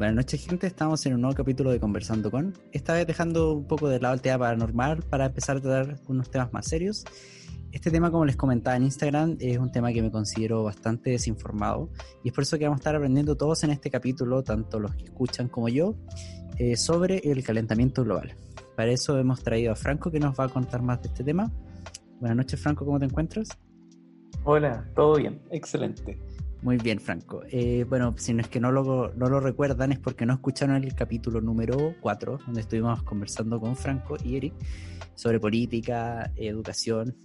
Buenas noches, gente. Estamos en un nuevo capítulo de Conversando con. Esta vez dejando un poco de lado el tema paranormal para empezar a tratar unos temas más serios. Este tema, como les comentaba en Instagram, es un tema que me considero bastante desinformado y es por eso que vamos a estar aprendiendo todos en este capítulo, tanto los que escuchan como yo, eh, sobre el calentamiento global. Para eso hemos traído a Franco que nos va a contar más de este tema. Buenas noches, Franco, ¿cómo te encuentras? Hola, todo bien, excelente. Muy bien, Franco. Eh, bueno, si no es que no lo, no lo recuerdan, es porque no escucharon el capítulo número 4, donde estuvimos conversando con Franco y Eric sobre política, educación.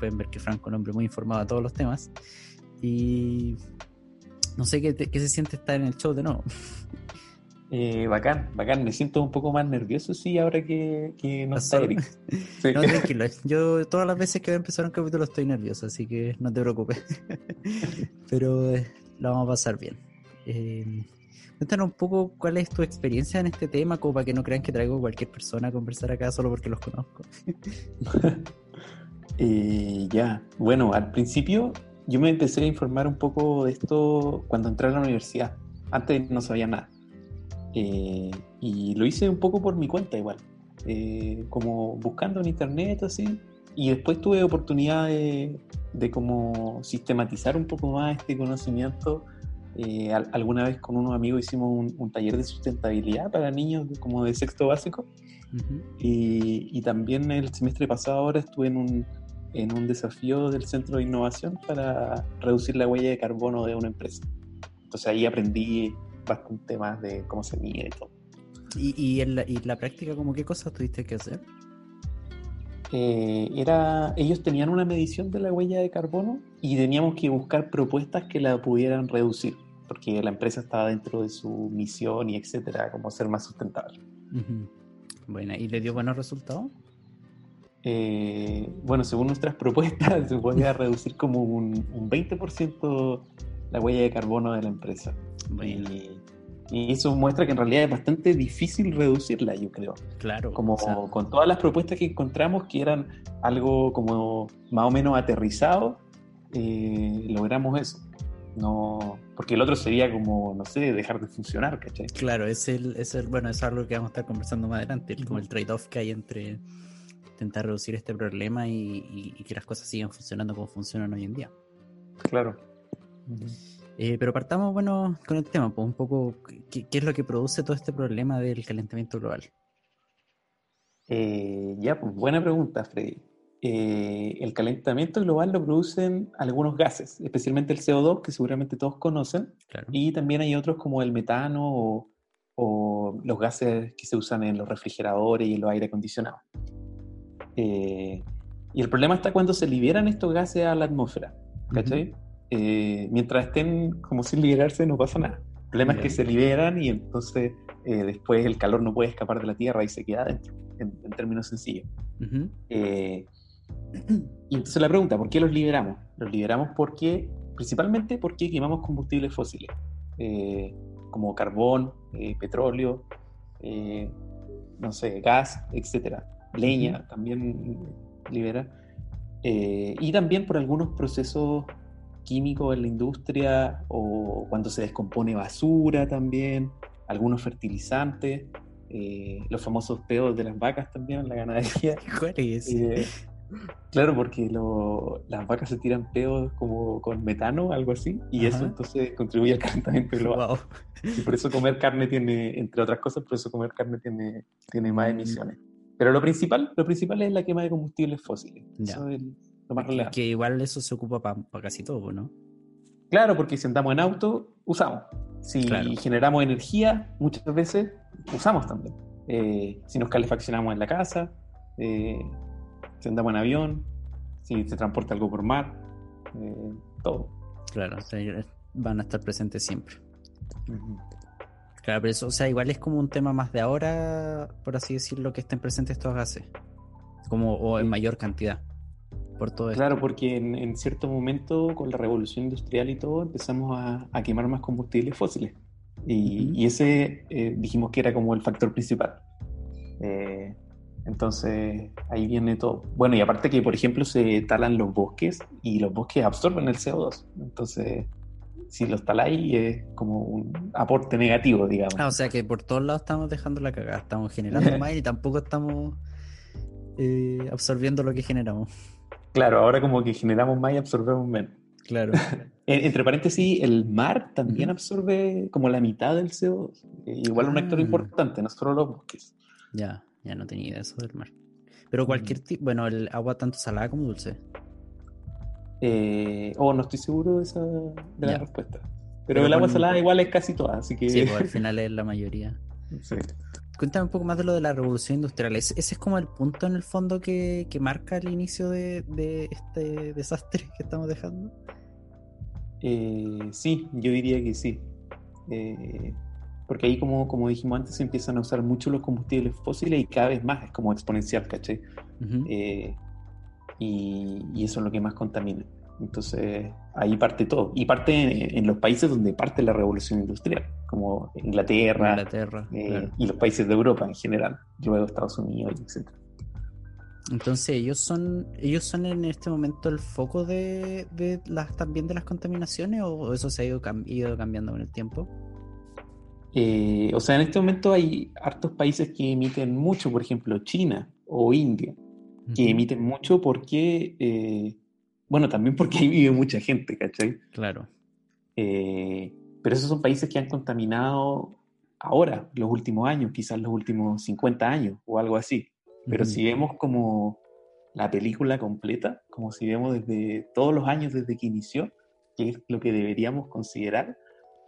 Pueden ver que Franco es un hombre muy informado a todos los temas. Y no sé qué, qué se siente estar en el show de nuevo. Eh, bacán, bacán. Me siento un poco más nervioso, sí, ahora que, que no está Eric. Sí. No, tranquilo. Yo todas las veces que voy a empezar un capítulo estoy nervioso, así que no te preocupes. Pero eh, lo vamos a pasar bien. Eh, cuéntanos un poco cuál es tu experiencia en este tema, como para que no crean que traigo cualquier persona a conversar acá solo porque los conozco. eh, ya, bueno, al principio yo me empecé a informar un poco de esto cuando entré a la universidad. Antes no sabía nada. Eh, y lo hice un poco por mi cuenta igual, eh, como buscando en internet así. Y después tuve oportunidad de, de como sistematizar un poco más este conocimiento. Eh, al, alguna vez con unos amigos hicimos un, un, taller de sustentabilidad para niños como de sexto básico. Uh -huh. y, y, también el semestre pasado ahora estuve en un, en un desafío del Centro de Innovación para reducir la huella de carbono de una empresa. Entonces ahí aprendí bastante más de cómo se mide y todo. ¿Y, y, en, la, y la práctica, como qué cosas tuviste que hacer? Eh, era, ellos tenían una medición de la huella de carbono y teníamos que buscar propuestas que la pudieran reducir, porque la empresa estaba dentro de su misión y etcétera, como ser más sustentable. Uh -huh. Bueno, ¿y le dio buenos resultados? Eh, bueno, según nuestras propuestas, se podía reducir como un, un 20% la huella de carbono de la empresa. Bueno. Y, y, eso muestra que en realidad es bastante difícil reducirla, yo creo. Claro. Como o sea, con todas las propuestas que encontramos, que eran algo como más o menos aterrizado, eh, logramos eso. No, porque el otro sería como, no sé, dejar de funcionar, ¿cachai? Claro, es el, es el bueno, es algo que vamos a estar conversando más adelante, como el trade-off que hay entre intentar reducir este problema y, y, y, que las cosas sigan funcionando como funcionan hoy en día. Claro. Uh -huh. Eh, pero partamos, bueno, con el tema, pues un poco, ¿qué, ¿qué, es lo que produce todo este problema del calentamiento global? Eh, ya, pues buena pregunta, Freddy. Eh, el calentamiento global lo producen algunos gases, especialmente el CO2, que seguramente todos conocen, claro. y también hay otros como el metano o, o, los gases que se usan en los refrigeradores y en los aire acondicionados. Eh, y el problema está cuando se liberan estos gases a la atmósfera, ¿cachai? Uh -huh. Eh, mientras estén como sin liberarse no pasa nada. El problema Bien. es que se liberan y entonces eh, después el calor no puede escapar de la Tierra y se queda adentro, en, en términos sencillos. Uh -huh. y entonces la pregunta, ¿por qué los liberamos? Los liberamos porque, principalmente porque quemamos combustibles fósiles, eh, como carbón, eh, petróleo, no sé, gas, etcétera leña uh -huh. también libera, eh, y también por algunos procesos químicos en la industria o cuando se descompone basura también, algunos fertilizantes, eh, los famosos peos de las vacas también, la ganadería. Eh, claro, porque lo, las vacas se tiran peos como con metano, algo así, y Ajá. eso entonces contribuye al calentamiento global. Wow. Y por eso comer carne tiene, entre otras cosas, por eso comer carne tiene, tiene más mm. emisiones. Pero lo principal, lo principal es la quema de combustibles fósiles. Ya. Eso es lo más relevante. Que igual eso se ocupa para pa casi todo, ¿no? Claro, porque si andamos en auto, usamos. Si claro. generamos energía, muchas veces usamos también. Eh, si nos calefaccionamos en la casa, eh, si andamos en avión, si se transporta algo por mar, eh, todo. Claro, van a estar presentes siempre. Claro, pero eso, o sea, igual es como un tema más de ahora, por así decirlo, que estén presentes estos gases. Como, o en mayor cantidad. Por todo claro, porque en, cierto momento, con la revolución industrial y todo, empezamos a, quemar más combustibles fósiles. Y, ese eh, dijimos que era como el factor principal. Eh, entonces, ahí viene todo. Bueno, y aparte que, por ejemplo, se talan los bosques y los bosques absorben el CO2. Entonces, si los taláis es como un aporte negativo, digamos. Ah, o sea que por todos lados estamos dejando la cagada. Estamos generando más y tampoco estamos eh, absorbiendo lo que generamos. Claro, ahora como que generamos más y absorbemos menos. Claro. Entre paréntesis, el mar también absorbe como la mitad del CO2. Igual un actor ah. importante, no solo los bosques. Ya. Ya no tenía idea eso del mar. Pero cualquier tipo, bueno, el agua tanto salada como dulce. Eh, oh, no estoy seguro de, esa, de la respuesta. Pero, el agua salada igual es casi toda, así que... Sí, pues al final es la mayoría. Sí. Cuéntame un poco más de lo de la revolución industrial. ¿Ese, es como el punto en el fondo que, marca el inicio de, este desastre que estamos dejando? Eh, sí, yo diría que sí. Eh, porque ahí, como, como dijimos antes, se empiezan a usar mucho los combustibles fósiles y cada vez más es como exponencial, ¿caché? Eh, y, eso es lo que más contamina. Entonces, ahí parte todo. Y parte en, los países donde parte la revolución industrial, como Inglaterra, Inglaterra eh, y los países de Europa en general, luego Estados Unidos, etc. Entonces, ellos son ellos son en este momento el foco de, las también de las contaminaciones o eso se ha ido, ido cambiando con el tiempo? Eh, o sea, en este momento hay hartos países que emiten mucho, por ejemplo, China o India, que emiten mucho porque, eh, bueno, también porque ahí vive mucha gente, ¿cachai? Claro. Eh, pero esos son países que han contaminado ahora, los últimos años, quizás los últimos 50 años o algo así. Pero si vemos como la película completa, como si vemos desde todos los años desde que inició, que es lo que deberíamos considerar,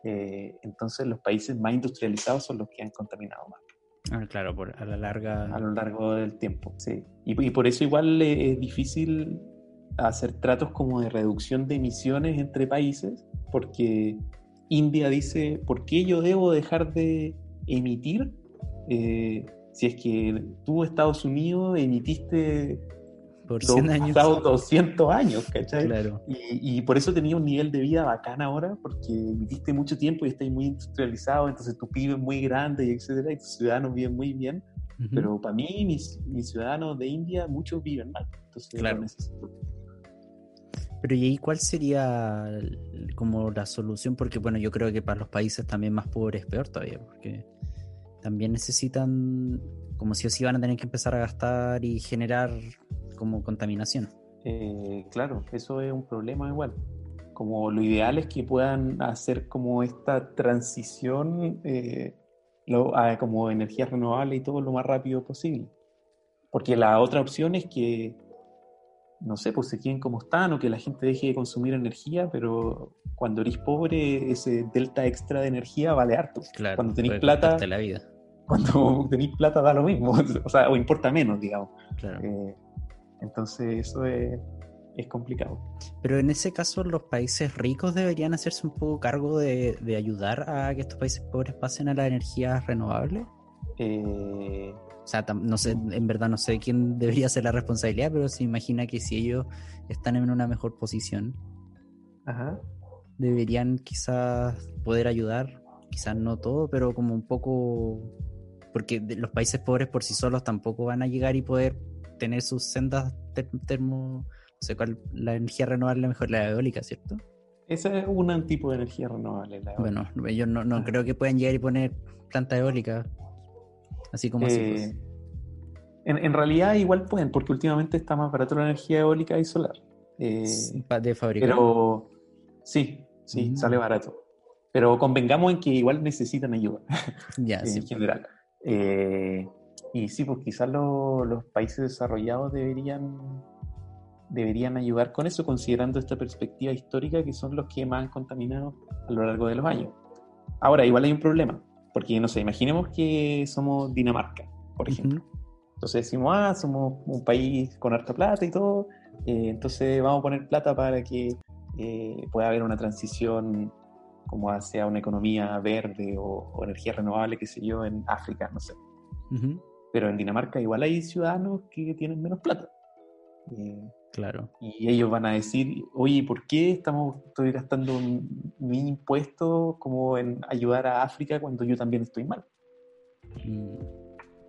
eh, entonces los países más industrializados son los que han contaminado más. Ah, claro, por, a la larga. A lo largo del tiempo, sí. Y, por eso igual es difícil hacer tratos como de reducción de emisiones entre países, porque India dice, ¿por qué yo debo dejar de emitir eh, si es que tú, Estados Unidos, emitiste por 100 años. 200 años, ¿cachai? Y, por eso tenía un nivel de vida bacán ahora, porque viviste mucho tiempo y estás muy industrializado, entonces tu PIB es muy grande y etcétera, y tus ciudadanos viven muy bien. Pero para mí, mis, mis, ciudadanos de India, muchos viven mal. Entonces, claro. Pero ¿y ahí cuál sería como la solución? Porque bueno, yo creo que para los países también más pobres es peor todavía, porque también necesitan, como si o sí van a tener que empezar a gastar y generar como contaminación. Eh, claro, eso es un problema igual. Como lo ideal es que puedan hacer como esta transición eh, a, como energía renovable y todo lo más rápido posible. Porque la otra opción es que, no sé, pues se queden como están o que la gente deje de consumir energía, pero cuando eres pobre, ese delta extra de energía vale harto. Claro, cuando tenéis plata. La vida. Cuando tenéis plata da lo mismo, o sea, o importa menos, digamos. Claro. Eh, entonces eso es, complicado. Pero en ese caso los países ricos deberían hacerse un poco cargo de, ayudar a que estos países pobres pasen a la energía renovable. Eh, o sea, no sé, en verdad no sé quién debería ser la responsabilidad, pero se imagina que si ellos están en una mejor posición, deberían quizás poder ayudar, quizás no todo, pero como un poco, porque los países pobres por sí solos tampoco van a llegar y poder tener sus sendas termo, no sé cuál, la energía renovable mejor, la eólica, ¿cierto? Esa es un tipo de energía renovable. bueno, ellos no, no creo que puedan llegar y poner planta eólica, así como así. Pues. Eh, en, realidad igual pueden, porque últimamente está más barato la energía eólica y solar. Eh, de fabricar. Pero sí, sí, mm. sale barato. Pero convengamos en que igual necesitan ayuda. Ya, en general. Eh, y sí, pues quizás los países desarrollados deberían, deberían ayudar con eso, considerando esta perspectiva histórica que son los que más han contaminado a lo largo de los años. Ahora, igual hay un problema, porque no sé, imaginemos que somos Dinamarca, por ejemplo. Entonces decimos, ah, somos un país con harta plata y todo, eh, entonces vamos a poner plata para que eh, pueda haber una transición como hacia una economía verde o, energía renovable, qué sé yo, en África, no sé. Pero en Dinamarca igual hay ciudadanos que tienen menos plata. Eh, claro. Y ellos van a decir, oye, ¿por qué estamos, estoy gastando mi impuesto como en ayudar a África cuando yo también estoy mal? Mm.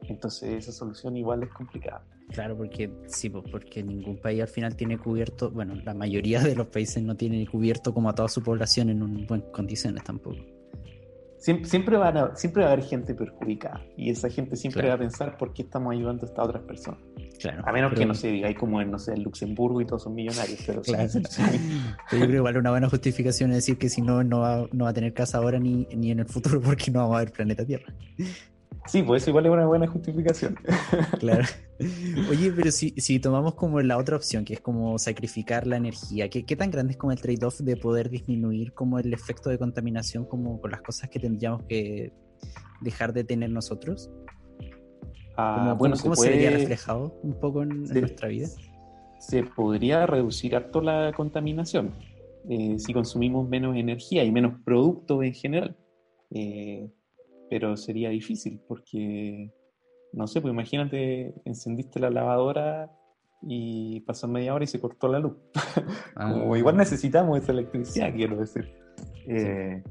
Entonces esa solución igual es complicada. Claro, porque sí, porque ningún país al final tiene cubierto, bueno, la mayoría de los países no tienen cubierto como a toda su población en un, buenas condiciones tampoco. Siempre, van a, siempre va a haber gente perjudicada y esa gente siempre va a pensar por qué estamos ayudando a estas otras personas. Claro, a menos que no se diga, hay como en, no sé, Luxemburgo y todos son millonarios, pero claro. yo creo que igual una buena justificación es decir que si no, no va, no va a tener casa ahora ni, ni en el futuro porque no vamos a ver planeta Tierra. Sí, pues eso igual es una buena justificación. Claro. Oye, pero si, si tomamos como la otra opción, que es como sacrificar la energía, ¿qué, qué tan grande es como el trade-off de poder disminuir como el efecto de contaminación como con las cosas que tendríamos que dejar de tener nosotros? Ah, bueno, ¿Cómo se, vería reflejado un poco en, nuestra vida? Se podría reducir harto la contaminación eh, si consumimos menos energía y menos productos en general. Eh, pero sería difícil porque, no sé, pues imagínate, encendiste la lavadora y pasó media hora y se cortó la luz. Como ah. igual necesitamos esa electricidad, quiero decir. Eh,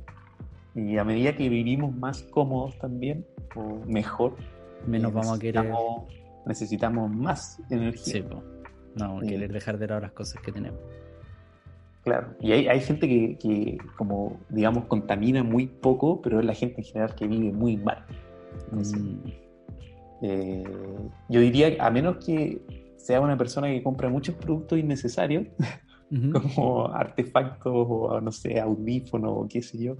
y a medida que vivimos más cómodos también, o mejor, menos eh, vamos a querer. Necesitamos más energía. Sí, no vamos a querer dejar de lado las cosas que tenemos. Claro, y hay, hay gente que, como, digamos, contamina muy poco, pero es la gente en general que vive muy mal. Mm. Eh, yo diría, a menos que sea una persona que compra muchos productos innecesarios, como artefactos o, no sé, audífonos o qué sé yo,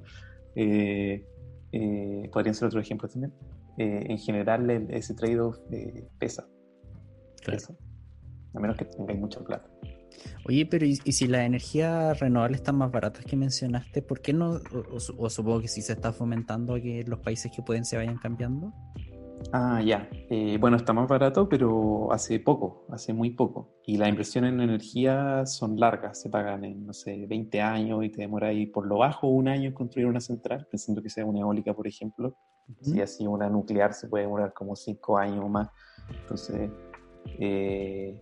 eh, eh, podrían ser otro ejemplo también. en general, ese trade-off pesa. Claro. A menos que tengáis mucha plata. Oye, pero ¿y, si las energías renovables están más baratas que mencionaste, por qué no, o, supongo que sí se está fomentando que los países que pueden se vayan cambiando? Ah, ya. Eh, bueno, está más barato, pero hace poco, hace muy poco. Y las inversiones en energía son largas, se pagan en, no sé, 20 años y te demora ahí por lo bajo un año en construir una central, pensando que sea una eólica, por ejemplo. Si así una nuclear se puede demorar como 5 años o más. Entonces, eh,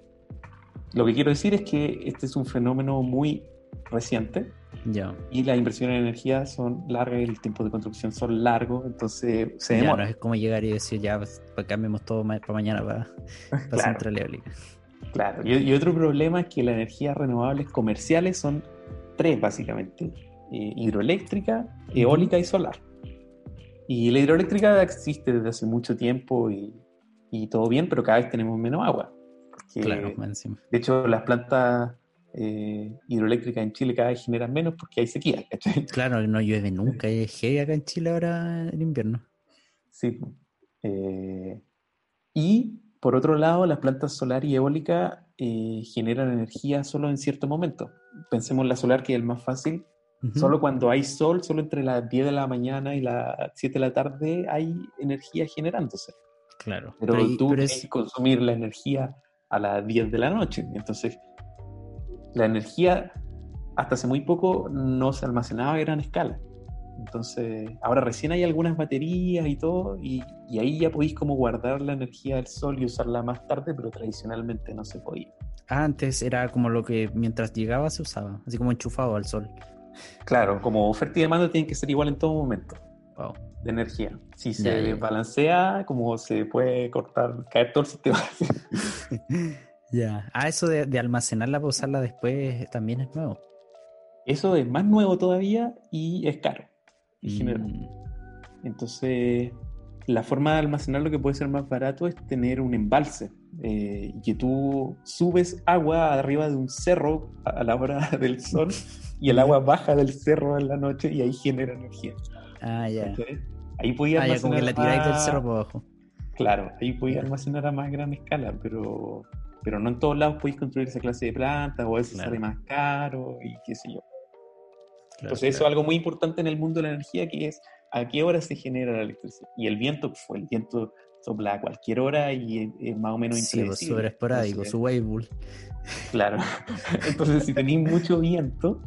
lo que quiero decir es que este es un fenómeno muy reciente ya. y las inversiones en energía son largas y el tiempo de construcción son largos, entonces se demora. no es como llegar y decir ya, pues, cambiemos todo para mañana para, para claro. central eólica. Claro, y, otro problema es que las energías renovables comerciales son tres básicamente, eh, hidroeléctrica, eólica y solar. Y la hidroeléctrica existe desde hace mucho tiempo y, y todo bien, pero cada vez tenemos menos agua claro, De hecho, las plantas eh, hidroeléctricas en Chile cada vez generan menos porque hay sequía. Claro, no llueve nunca, es heavy acá en Chile ahora en invierno. Sí. Eh, y por otro lado, las plantas solar y eólica eh, generan energía solo en cierto momento. Pensemos en la solar, que es el más fácil. Solo cuando hay sol, solo entre las 10 de la mañana y las 7 de la tarde hay energía generándose. Claro. Pero, tú que consumir la energía a las 10 de la noche. Entonces, la energía hasta hace muy poco no se almacenaba a gran escala. Entonces, ahora recién hay algunas baterías y todo, y, ahí ya podéis como guardar la energía del sol y usarla más tarde, pero tradicionalmente no se podía. Ah, antes era como lo que mientras llegaba se usaba, así como enchufado al sol. Claro, como oferta y demanda tienen que ser igual en todo momento. De energía. Si se balancea, como se puede cortar, caer todo el sistema. Ya. Ah, eso de, almacenarla para usarla después también es nuevo. Eso es más nuevo todavía y es caro mm. Entonces, la forma de almacenar lo que puede ser más barato es tener un embalse. Eh, que tú subes agua arriba de un cerro a la hora del sol y el agua baja del cerro en la noche y ahí genera energía. Ah, ya. ahí podía almacenar. Ah, como que la del cerro para abajo. Claro, ahí podía almacenar a más gran escala, pero pero no en todos lados podéis construir esa clase de plantas o a veces sale más caro y qué sé yo. Entonces eso es algo muy importante en el mundo de la energía que es a qué hora se genera la electricidad. Y el viento, fue el viento sopla a cualquier hora y es, más o menos Sí, pues, impredecible. súper esporádico, Entonces, su wave Claro. Entonces, si tenéis mucho viento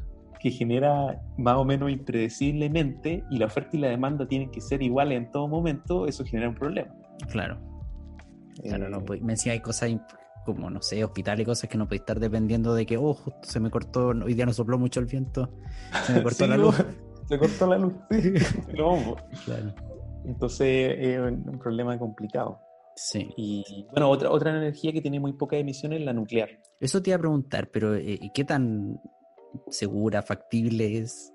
que genera más o menos impredeciblemente y la oferta y la demanda tienen que ser iguales en todo momento, eso genera un problema. Claro, claro, Eh, no podéis- me decía hay cosas como, no sé, hospital y cosas que no podéis estar dependiendo de que, oh, justo se me cortó, hoy día no sopló mucho el viento, se me cortó sí, la luz. Se cortó la luz. sí, no, Claro. entonces es un un problema complicado. Sí. Y bueno, otra, otra energía que tiene muy pocas emisiones es la nuclear. Eso te iba a preguntar, pero eh, ¿y ¿qué tan segura, factible es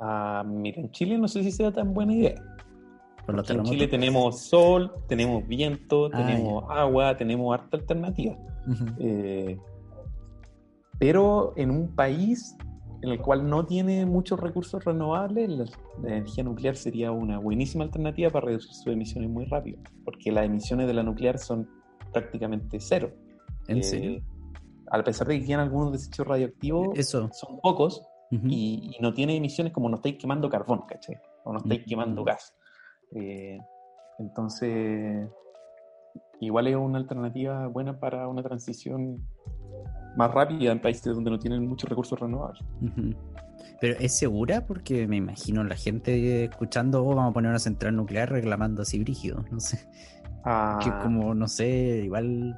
Ah, mira, en Chile no sé si sea tan buena idea. por en? Chile tenemos sol, tenemos viento, Ah, tenemos agua, tenemos harta alternativa. Eh, pero en un país en el cual no tiene muchos recursos renovables, la, la energía nuclear sería una buenísima alternativa para reducir sus emisiones muy rápido, porque las emisiones de la nuclear son prácticamente cero. ¿En Eh, serio? A pesar de que quedan algunos desechos radioactivos, Eso. son pocos y, y no tiene emisiones como no estáis quemando carbón, ¿cachai? O no estáis quemando gas. Eh, entonces, igual es una alternativa buena para una transición más rápida en países donde no tienen muchos recursos renovables. Pero ¿es segura? Porque me imagino la gente escuchando, oh, vamos a poner una central nuclear reclamando así brígido. No sé. Ah, Que como, no sé, igual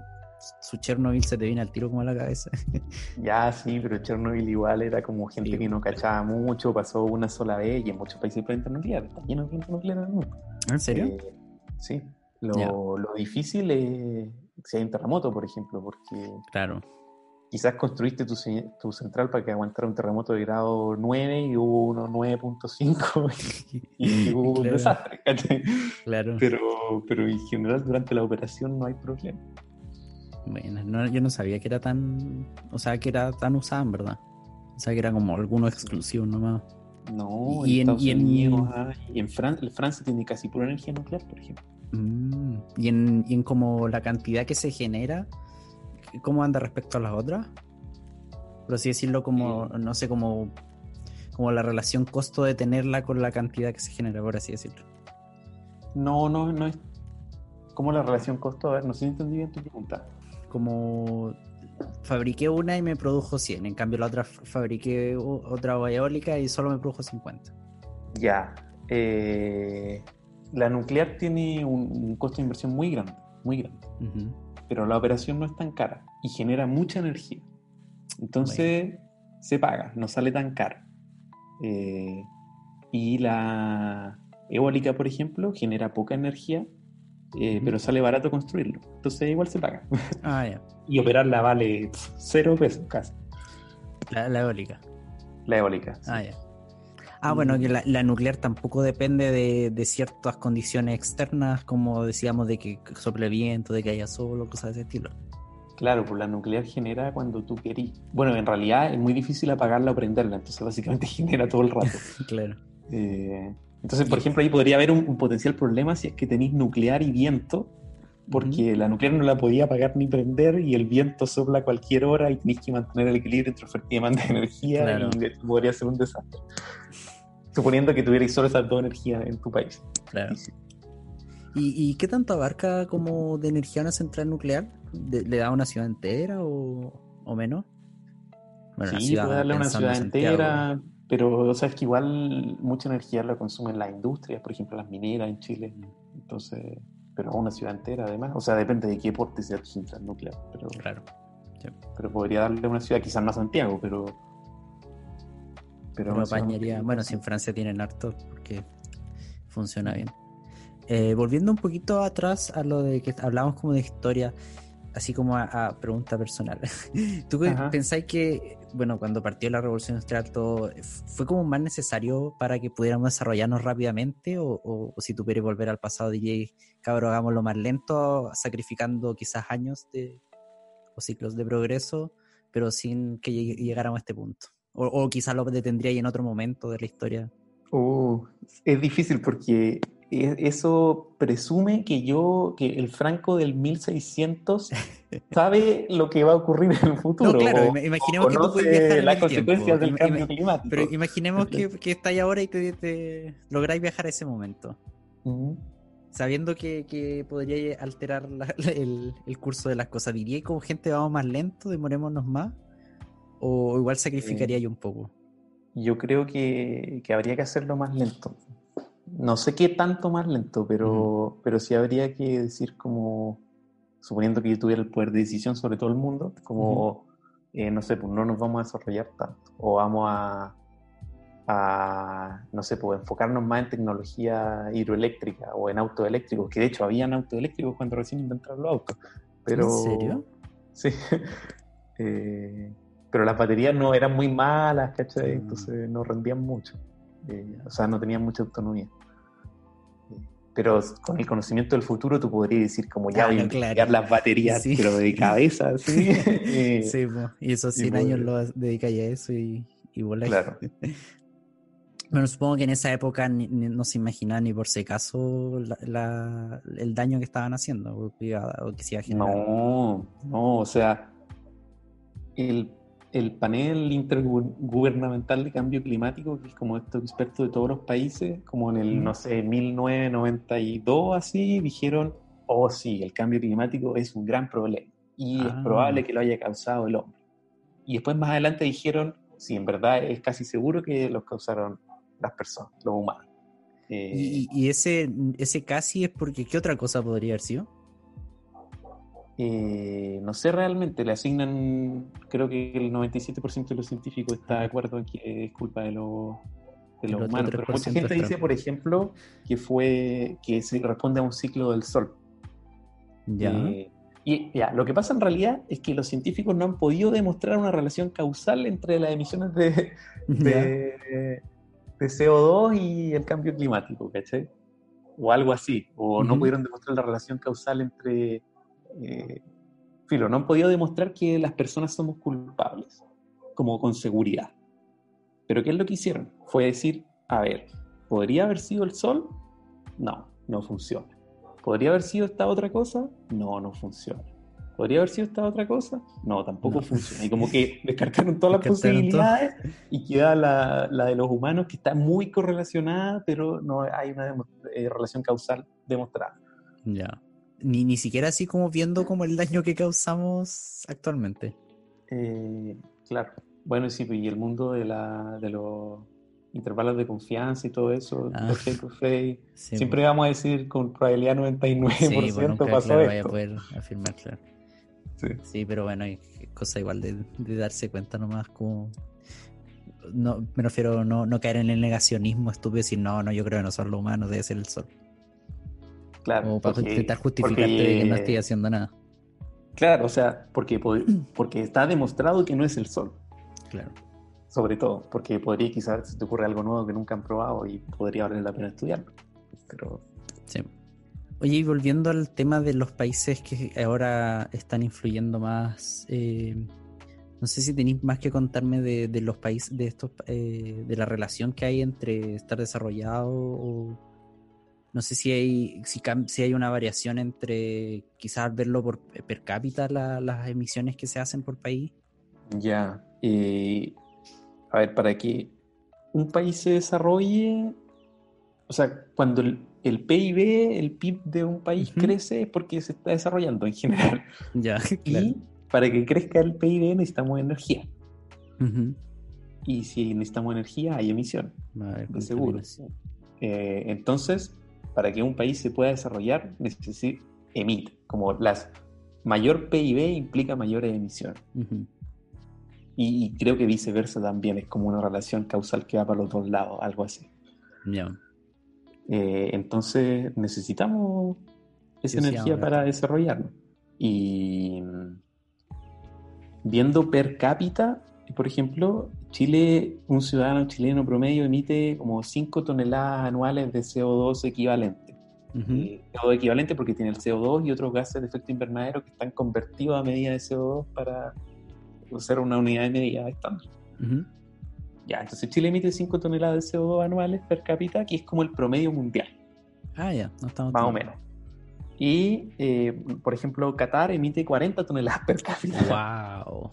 su Chernobyl se te viene al tiro como a la cabeza. Ya, sí, pero Chernobyl igual era como gente Sí. que no cachaba mucho, pasó una sola vez y en muchos países plantas nucleares, está lleno de plantas nucleares en el mundo. ¿En serio? Eh, sí. Lo, Ya. lo difícil es si hay un terremoto, por ejemplo, porque Claro. quizás construiste tu, tu central para que aguantara un terremoto de grado 9 y hubo uno 9.5 y, y hubo un Claro. desastre, ¿cachai? Claro. Pero, pero en general durante la operación no hay problema. Bueno, no, yo no sabía que era tan. O sea, que era tan usada, en verdad. O sea, que era como alguno exclusivo nomás. No, Y en Estados y en- Unidos hay, y en Fran- Francia tiene casi pura energía nuclear, por ejemplo. Mm, Y, en, y en como la cantidad que se genera, ¿cómo anda respecto a las otras? Por así decirlo, como, Eh. no sé, como, como la relación costo de tenerla con la cantidad que se genera, por así decirlo. No, no, no es como la relación costo. A ver, no sé si entendí bien tu pregunta. Como fabriqué una y me produjo 100, en cambio la otra fabriqué otra eólica y solo me produjo 50. Ya. eh, la nuclear tiene un, un costo de inversión muy grande, muy grande. Pero la operación no es tan cara y genera mucha energía. Entonces se paga, no sale tan caro. Eh, y la eólica, por ejemplo, genera poca energía, eh, pero sale barato construirlo. Entonces igual se paga. Ah, ya. y operarla vale cero pesos casi. La, la eólica. La eólica. sí. Ah, ya. Ah, bueno, que la, la nuclear tampoco depende de, de ciertas condiciones externas, como decíamos, de que sople viento, de que haya sol o cosas de ese estilo. Claro, pues la nuclear genera cuando tú querís. Bueno, en realidad es muy difícil apagarla o prenderla, entonces básicamente genera todo el rato. claro. Eh, entonces, por ejemplo, ahí podría haber un, un potencial problema si es que tenéis nuclear y viento, porque la nuclear no la podía apagar ni prender y el viento sopla a cualquier hora y tenéis que mantener el equilibrio entre oferta y demanda de energía Claro. y podría ser un desastre. Suponiendo que tuvierais solo esas dos energías en tu país. Claro. ¿Y, y qué tanto abarca como de energía una central nuclear? ¿De- ¿Le da una ciudad entera o, o menos? Bueno, sí, puede darle a una ciudad en Santiago. Pero o sea, es que igual mucha energía la consumen las industrias, por ejemplo, las mineras en Chile. Entonces, pero una ciudad entera además. O sea, depende de qué porte sea tu central nuclear. Pero, Claro. pero podría darle una ciudad, quizás no a Santiago, pero. Pero una ciudad apañaría. Bueno, si en Francia tienen harto, porque funciona bien. Eh, volviendo un poquito atrás a lo de que hablábamos como de historia, así como a, a pregunta personal. ¿Tú Ajá. pensáis que, bueno, cuando partió la revolución industrial, todo f- fue como más necesario para que pudiéramos desarrollarnos rápidamente? ¿O, o- o si tú quieres volver al pasado, diríais, cabrón, hagámoslo más lento, sacrificando quizás años de, o ciclos de progreso, pero sin que llegue- llegáramos a este punto? O, o quizás lo detendría en otro momento de la historia. Uh, es difícil porque eso presume que yo, que el Franco del 1600 sabe lo que va a ocurrir en el futuro. No, claro, o- ima- imaginemos o que tú puedes viajar en las el consecuencias tiempo. del cambio ima- climático. Pero imaginemos que, que estáis ahora y te, te lográis viajar a ese momento. Sabiendo que, podría alterar el, curso de las cosas, ¿diría como gente vamos más lento, demorémonos más? ¿O igual sacrificaría yo un poco? Yo creo que, habría que hacerlo más lento. No sé qué tanto más lento, pero, pero sí habría que decir como, suponiendo que yo tuviera el poder de decisión sobre todo el mundo, como, eh, no sé, pues no nos vamos a desarrollar tanto, o vamos a, a, no sé, pues enfocarnos más en tecnología hidroeléctrica o en autos eléctricos, que de hecho habían autos eléctricos cuando recién inventaron los autos. Pero, ¿En serio? Sí. Eh, pero las baterías no eran muy malas, ¿cachai? Mm. Entonces no rendían mucho. Eh, o sea, no tenían mucha autonomía. Pero con el conocimiento del futuro tú podrías decir como ya voy a claro. las baterías, pero de cabeza, ¿sí? sí, y esos 100 años lo dedicáis a eso y, y Claro. Bueno, supongo que en esa época no se imaginaba ni por si acaso el daño que estaban haciendo o que, se iba a generar. No, no, o sea, el, panel intergubernamental de cambio climático, que es como estos expertos de todos los países, como en el, no sé, 1992 así, dijeron, oh sí, el cambio climático es un gran problema y es ah. probable que lo haya causado el hombre. Y después más adelante dijeron, sí, en verdad es casi seguro que lo causaron las personas, los humanos. ¿Y, eh, ese, ese casi es porque qué otra cosa podría haber sido? Eh, no sé realmente, le asignan, creo que el 97% de los científicos está de acuerdo en que es culpa de, los de los humanos. Pero mucha gente dice, por ejemplo, que fue que se responde a un ciclo del Sol. Ya. Eh, y ya, lo que pasa en realidad es que los científicos no han podido demostrar una relación causal entre las emisiones de, de CO2 y el cambio climático, ¿cachai? O algo así, o no pudieron demostrar la relación causal entre... Eh, filo, no han podido demostrar que las personas somos culpables, como con seguridad. Pero ¿qué es lo que hicieron? Fue decir, a ver, ¿podría haber sido el sol? No, no funciona. ¿Podría haber sido esta otra cosa? No, no funciona. ¿Podría haber sido esta otra cosa? No, tampoco funciona. Y como que descartaron todas las posibilidades y queda la, de los humanos que está muy correlacionada, pero no hay una eh, relación causal demostrada. Ya. Ni, ni siquiera así como viendo como el daño que causamos actualmente. Eh, claro. Bueno, sí, y el mundo de, la, de los intervalos de confianza y todo eso, ah. siempre vamos a decir con probabilidad 99% sí, bueno, pasó claro, Vaya a poder afirmar, claro. Sí. pero bueno, hay cosa igual de, darse cuenta nomás como... No, me refiero no, no caer en el negacionismo estúpido decir, no, no, yo creo que no son los humanos, debe ser el sol. Claro. O para intentar justificarte de que no estoy haciendo nada. Claro, o sea, porque, porque está demostrado que no es el sol. Claro. Sobre todo, porque podría quizás se te ocurre algo nuevo que nunca han probado y podría valer la pena estudiarlo. Pero... Sí. Oye, y volviendo al tema de los países que ahora están influyendo más, eh, no sé si tenéis más que contarme de, los países, de estos, eh, de la relación que hay entre estar desarrollado o no sé si hay, si, hay una variación entre quizás verlo por per cápita las emisiones que se hacen por país. Ya, eh, a ver, para que un país se desarrolle, o sea, cuando el, el PIB, el PIB de un país crece porque se está desarrollando en general. Ya, Y para que crezca el PIB necesitamos energía. Y si necesitamos energía, hay emisión. de seguro. Eh, entonces, para que un país se pueda desarrollar, necesita emite. Como las mayor PIB implica mayores emisiones. y, creo que viceversa también, es como una relación causal que va para los dos lados, algo así. Ya. Eh, entonces necesitamos esa energía para desarrollarlo Y viendo per cápita, por ejemplo, Chile, un ciudadano chileno promedio emite como 5 toneladas anuales de CO2 equivalente. CO2 equivalente porque tiene el CO2 y otros gases de efecto invernadero que están convertidos a medida de CO2 para ser una unidad de medida estándar. Ya, entonces Chile emite 5 toneladas de CO2 anuales per cápita, que es como el promedio mundial. Ah, ya, no estamos. Más o menos. Y, eh, por ejemplo, Qatar emite 40 toneladas per cápita. ¡Wow!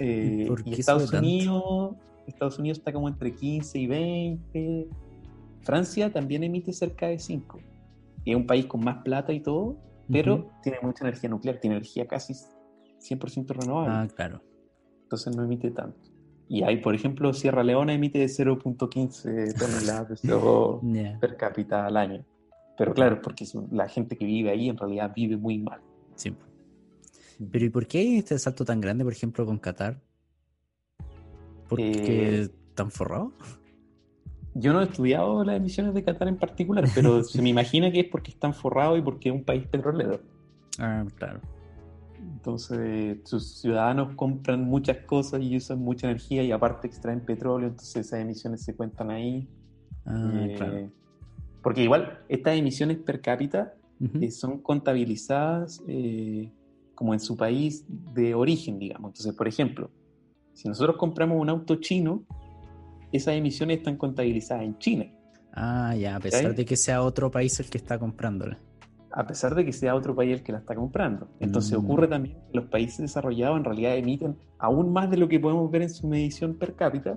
Eh, y Estados Unidos, Estados Unidos está como entre 15 y 20. Francia también emite cerca de 5. es un país con más plata y todo, pero tiene mucha energía nuclear, tiene energía casi 100% renovable. Ah, claro. Entonces no emite tanto. Y ahí, por ejemplo, Sierra Leona emite 0.15 toneladas de CO2 per cápita al año. Pero claro, porque la gente que vive ahí en realidad vive muy mal. Sí. Pero ¿y por qué hay este salto tan grande, por ejemplo, con Qatar? ¿Por qué eh, tan forrado? Yo no he estudiado las emisiones de Qatar en particular, pero se me imagina que es porque están forrados y porque es un país petrolero. Ah, claro. Entonces, sus ciudadanos compran muchas cosas y usan mucha energía y aparte extraen petróleo, entonces esas emisiones se cuentan ahí. Ah, eh, claro. Porque igual, estas emisiones per cápita eh, son contabilizadas eh, como en su país de origen, digamos. Entonces, por ejemplo, si nosotros compramos un auto chino, esas emisiones están contabilizadas en China. Ah, ya, a pesar de que sea otro país el que está comprándola. A pesar de que sea otro país el que la está comprando. Entonces mm. ocurre también que los países desarrollados en realidad emiten aún más de lo que podemos ver en su medición per cápita,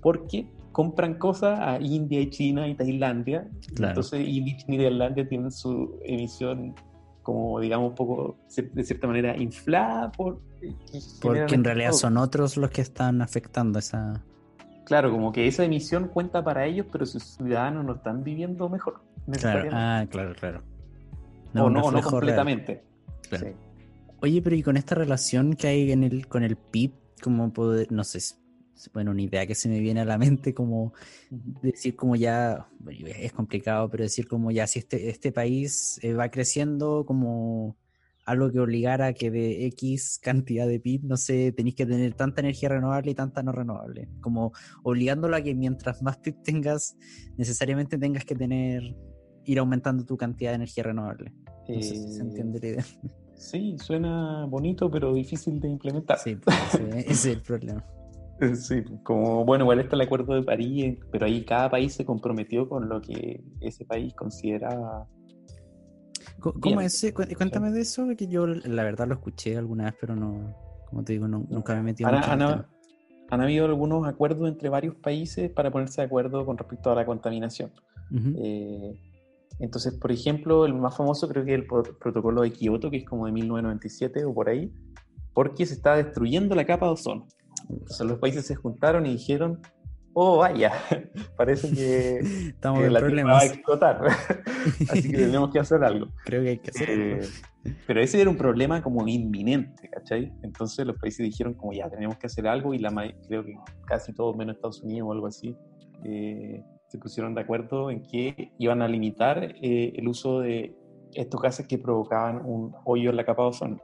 porque compran cosas a India y China y Tailandia. Entonces India y Tailandia tienen su emisión como digamos un poco de cierta manera inflada por porque en realidad son otros los que están afectando esa claro, como que esa emisión cuenta para ellos, pero sus ciudadanos no están viviendo mejor. Claro, ah, claro, claro. No, no, no completamente. Oye, pero y con esta relación que hay en el, con el PIB, como poder, no sé, bueno, una idea que se me viene a la mente, como decir como ya, es complicado, pero decir como ya si este, este país eh, va creciendo como algo que obligara a que de X cantidad de PIB, no sé, tenéis que tener tanta energía renovable y tanta no renovable. Como obligándolo a que mientras más PIB tengas, necesariamente tengas que tener, ir aumentando tu cantidad de energía renovable. No sé si se entiende la idea. Sí, suena bonito, pero difícil de implementar. Sí, pues, ese es el problema. Sí, como, bueno, igual está el acuerdo de París, pero ahí cada país se comprometió con lo que ese país consideraba ¿Cómo es? Cuéntame de eso, que yo la verdad lo escuché alguna vez, pero no, como te digo, nunca me he metido han, han, habido algunos acuerdos entre varios países para ponerse de acuerdo con respecto a la contaminación. Eh, entonces, por ejemplo, el más famoso creo que es el protocolo de Kioto, que es como de 1997 o por ahí, porque se está destruyendo la capa de ozono. Entonces los países se juntaron y dijeron, oh, vaya, parece que, Estamos en la problemas. va a explotar. Así que tenemos que hacer algo. Creo que hay que hacerlo. Eh, pero ese era un problema como inminente, ¿cachai? Entonces los países dijeron como ya, tenemos que hacer algo y la creo que casi todos menos Estados Unidos o algo así eh, se pusieron de acuerdo en que iban a limitar eh, el uso de estos gases que provocaban un hoyo en la capa de ozono.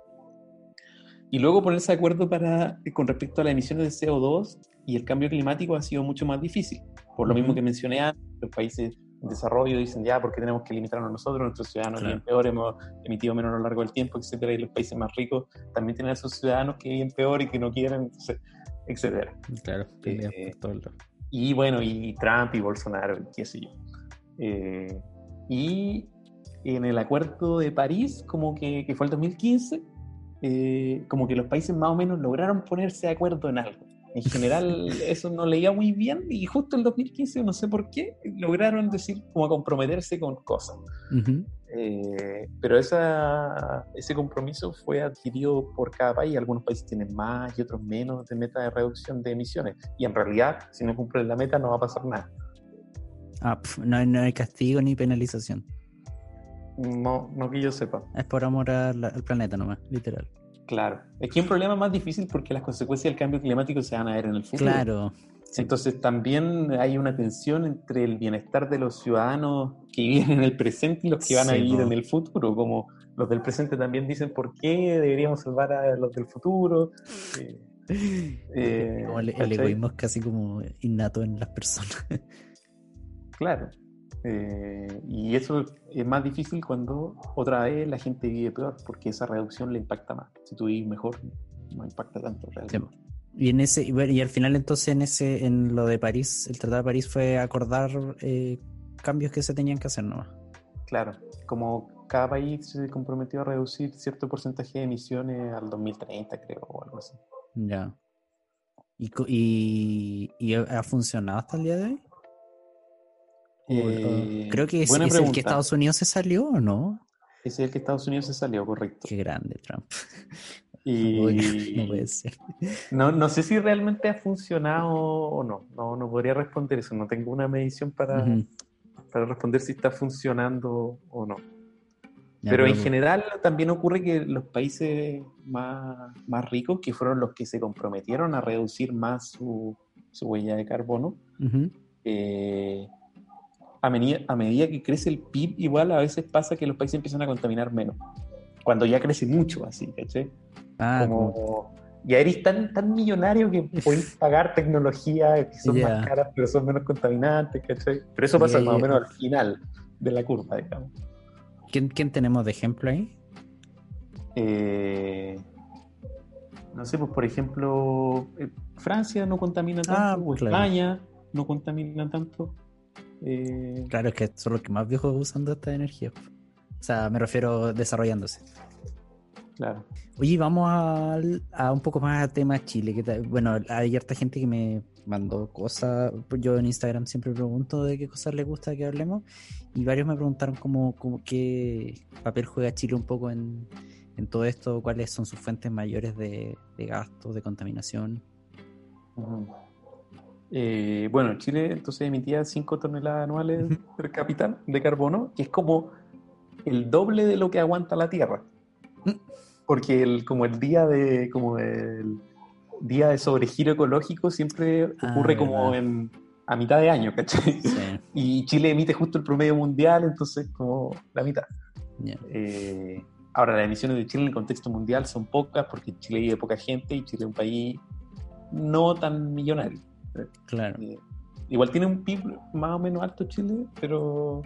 Y luego ponerse de acuerdo para, con respecto a las emisiones de CO2 y el cambio climático ha sido mucho más difícil. Por lo mismo que mencioné antes, los países en desarrollo dicen ya, porque tenemos que limitarnos nosotros? Nuestros ciudadanos viven peor, hemos emitido menos a lo largo del tiempo, etcétera. Y los países más ricos también tienen a sus ciudadanos que viven peor y que no quieren, etcétera. Claro, eh, Y bueno, y Trump y Bolsonaro, qué sé yo. Eh, y en el acuerdo de París, como que, que fue el 2015, eh, como que los países más o menos lograron ponerse de acuerdo en algo en general eso no leía muy bien y justo el 2015, no sé por qué, lograron decir como comprometerse con cosas. Eh, pero esa, ese compromiso fue adquirido por cada país. Algunos países tienen más y otros menos de meta de reducción de emisiones. Y en realidad, si no cumplen la meta, no va a pasar nada. Ah, no, hay, no hay castigo ni penalización. No, no que yo sepa. Es por amor al, al planeta nomás, literal. Claro. Es que un problema más difícil porque las consecuencias del cambio climático se van a ver en el futuro. Claro. Entonces también hay una tensión entre el bienestar de los ciudadanos que viven en el presente y los que van a vivir en el futuro. Como los del presente también dicen por qué deberíamos salvar a los del futuro. Eh, el, el egoísmo es casi como innato en las personas. claro. Eh, y eso es más difícil cuando otra vez la gente vive peor, porque esa reducción le impacta más. Si tú vives mejor, no impacta tanto realmente. Y en ese y al final entonces en ese en lo de París, el Tratado de París fue acordar eh, cambios que se tenían que hacer nomás. Claro, como cada país se comprometió a reducir cierto porcentaje de emisiones al 2030, creo, o algo así. Ya. ¿Y, y, y ha funcionado hasta el día de hoy? Eh, creo que es, es el que Estados Unidos se salió, ¿o no? Es el que Estados Unidos se salió, correcto. Qué grande Trump. Y no puede ser. No, no sé si realmente ha funcionado o no. No, no podría responder eso. No tengo una medición para, para responder si está funcionando o no. pero en general también ocurre que los países más, más, ricos, que fueron los que se comprometieron a reducir más su, su huella de carbono, eh, a, medida, a medida que crece el PIB, igual a veces pasa que los países empiezan a contaminar menos. Cuando ya crece mucho, así, ¿cachai? Ah, como, ya eres tan, tan millonario que puedes pagar tecnología que son más caras, pero son menos contaminantes, ¿cachai? Pero eso pasa más o menos al final de la curva, digamos. ¿Quién, quién tenemos de ejemplo ahí? Eh, no sé, pues por ejemplo, eh, Francia no contamina ah, tanto, o España no contamina tanto. Eh, claro, es que son los que más viejos usando esta energía. O sea, me refiero desarrollándose. Claro. Oye, vamos a, un poco más a tema Chile. Que bueno, hay harta gente que me mandó cosas. Yo en Instagram siempre pregunto de qué cosas les gusta que hablemos. Y varios me preguntaron cómo, qué papel juega Chile un poco en, todo esto, cuáles son sus fuentes mayores de, gastos, de contaminación. Eh, bueno, Chile entonces emitía 5 toneladas anuales per cápita de carbono, que es como el doble de lo que aguanta la Tierra porque el, como el día de como el día de sobregiro ecológico siempre ocurre ah, como en, a mitad de año, ¿cachai? Y Chile emite justo el promedio mundial, entonces como la mitad. Eh, ahora, las emisiones de Chile en el contexto mundial son pocas porque Chile vive poca gente y Chile es un país no tan millonario. Claro. Eh, igual tiene un PIB más o menos alto Chile, pero,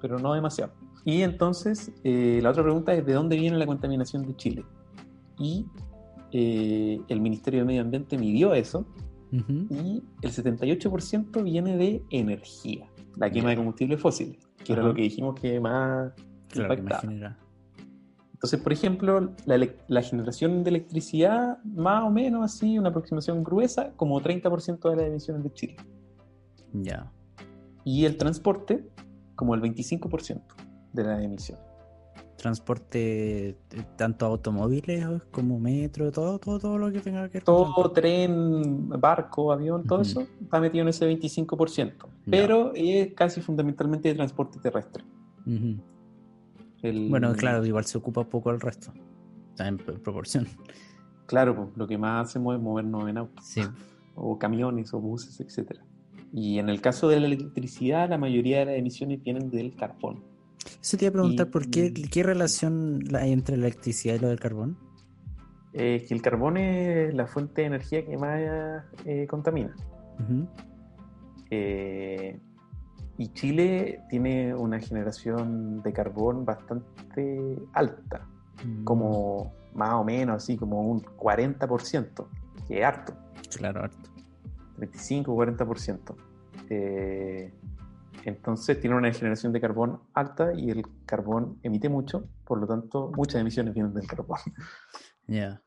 pero no demasiado. Y entonces, eh, la otra pregunta es, ¿de dónde viene la contaminación de Chile? Y eh, el Ministerio de Medio Ambiente midió eso y el 78% viene de energía, la quema de combustibles fósiles, que era lo que dijimos que más impactaba. Entonces, por ejemplo, la, la, generación de electricidad, más o menos así, una aproximación gruesa, como 30% de las emisiones de Chile. Ya. Y el transporte, como el 25% de la emisión. Transporte eh, tanto automóviles como metro, todo, todo, todo lo que tenga que ver Todo, tren, barco, avión, todo eso está metido en ese 25%. Pero es casi fundamentalmente de transporte terrestre. Bueno, claro, igual se ocupa poco el resto. en proporción. Claro, lo que más hacemos es movernos en autos. O camiones o buses, etcétera. Y en el caso de la electricidad, la mayoría de las emisiones vienen del carbón. Eso te iba a preguntar, ¿por qué, qué relación hay entre la electricidad y lo del carbón? Eh, que el carbón es la fuente de energía que más eh, contamina. Eh, y Chile tiene una generación de carbón bastante alta, mm. como más o menos así, como un 40%, que es harto. Claro, harto. 35 o 40%. Eh, entonces tiene una generación de carbón alta y el carbón emite mucho, por lo tanto muchas emisiones vienen del carbón. Ya.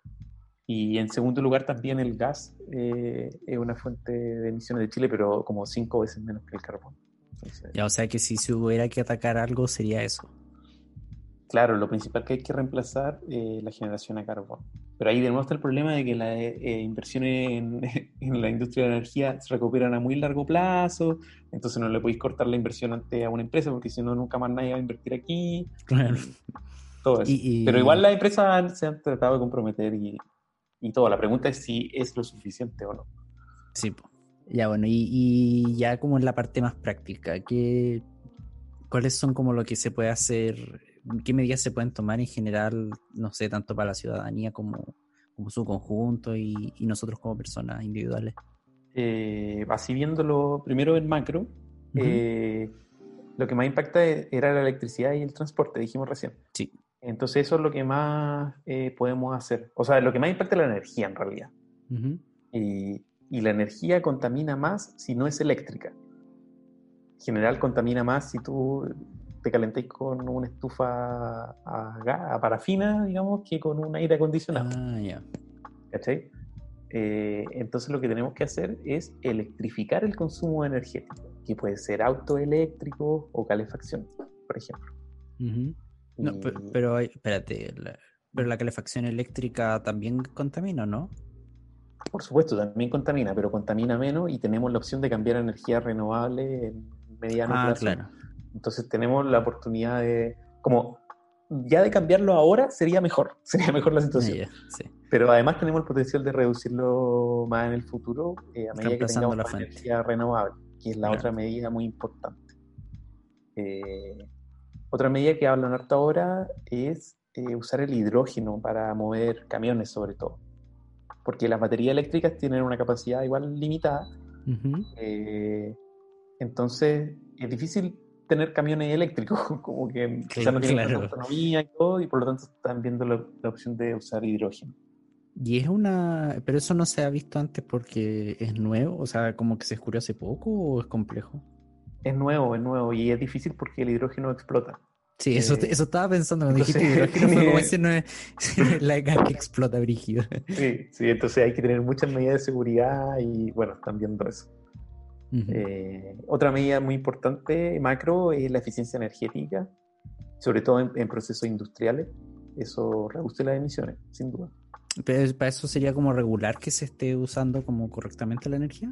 Y en segundo lugar también el gas eh, es una fuente de emisiones de Chile, pero como cinco veces menos que el carbón. Ya, o sea que si se hubiera que atacar algo sería eso. Claro, lo principal que hay que reemplazar es la generación de carbón. Pero ahí demuestra el problema de que las eh, inversiones en, la industria de la energía se recuperan a muy largo plazo, entonces no le podéis cortar la inversión ante a una empresa porque si no nunca más nadie va a invertir aquí. Claro. Todo eso. Pero igual las empresas se han tratado de comprometer y, y todo. La pregunta es si es lo suficiente o no. Sí, ya bueno, y, y ya como en la parte más práctica, ¿qué, ¿cuáles son como lo que se puede hacer qué medidas se pueden tomar en general, no sé, tanto para la ciudadanía como, como su conjunto y, nosotros como personas individuales? Eh, así viéndolo primero en macro, eh, lo que más impacta era la electricidad y el transporte, dijimos recién. Sí. Entonces eso es lo que más eh, podemos hacer. O sea, lo que más impacta es la energía en realidad. y, y la energía contamina más si no es eléctrica. En general contamina más si tú te calentéis con una estufa a, parafina, digamos, que con un aire acondicionado. Ah, ya. Eh, entonces lo que tenemos que hacer es electrificar el consumo energético, que puede ser auto eléctrico o calefacción, por ejemplo. No, pero, espérate, pero la calefacción eléctrica también contamina, ¿no? Por supuesto, también contamina, pero contamina menos y tenemos la opción de cambiar a energía renovable en mediano ah, plazo. Claro. Entonces tenemos la oportunidad de, como ya de cambiarlo ahora sería mejor, sería mejor la situación. Pero además tenemos el potencial de reducirlo más en el futuro eh, a medida que tengamos la energía renovable, que es la otra medida muy importante. Eh, otra medida que hablan harto ahora es eh, usar el hidrógeno para mover camiones sobre todo. Porque las baterías eléctricas tienen una capacidad igual limitada. entonces es difícil tener camiones eléctricos, como que no tienen autonomía y todo, y por lo tanto están viendo la, opción de usar hidrógeno. Y es una. Pero eso no se ha visto antes porque es nuevo, o sea, como que se descubrió hace poco o es complejo. Es nuevo, es nuevo, y es difícil porque el hidrógeno explota. Sí, eso, eh, eso estaba pensando cuando dijiste hidrógeno, fue como ese no es, la gas que explota brígido. Sí, sí, entonces hay que tener muchas medidas de seguridad y bueno, están viendo eso. Eh, otra medida muy importante, macro, es la eficiencia energética, sobre todo en, procesos industriales. Eso reduce las emisiones, sin duda. ¿Pero para eso sería como regular que se esté usando como correctamente la energía?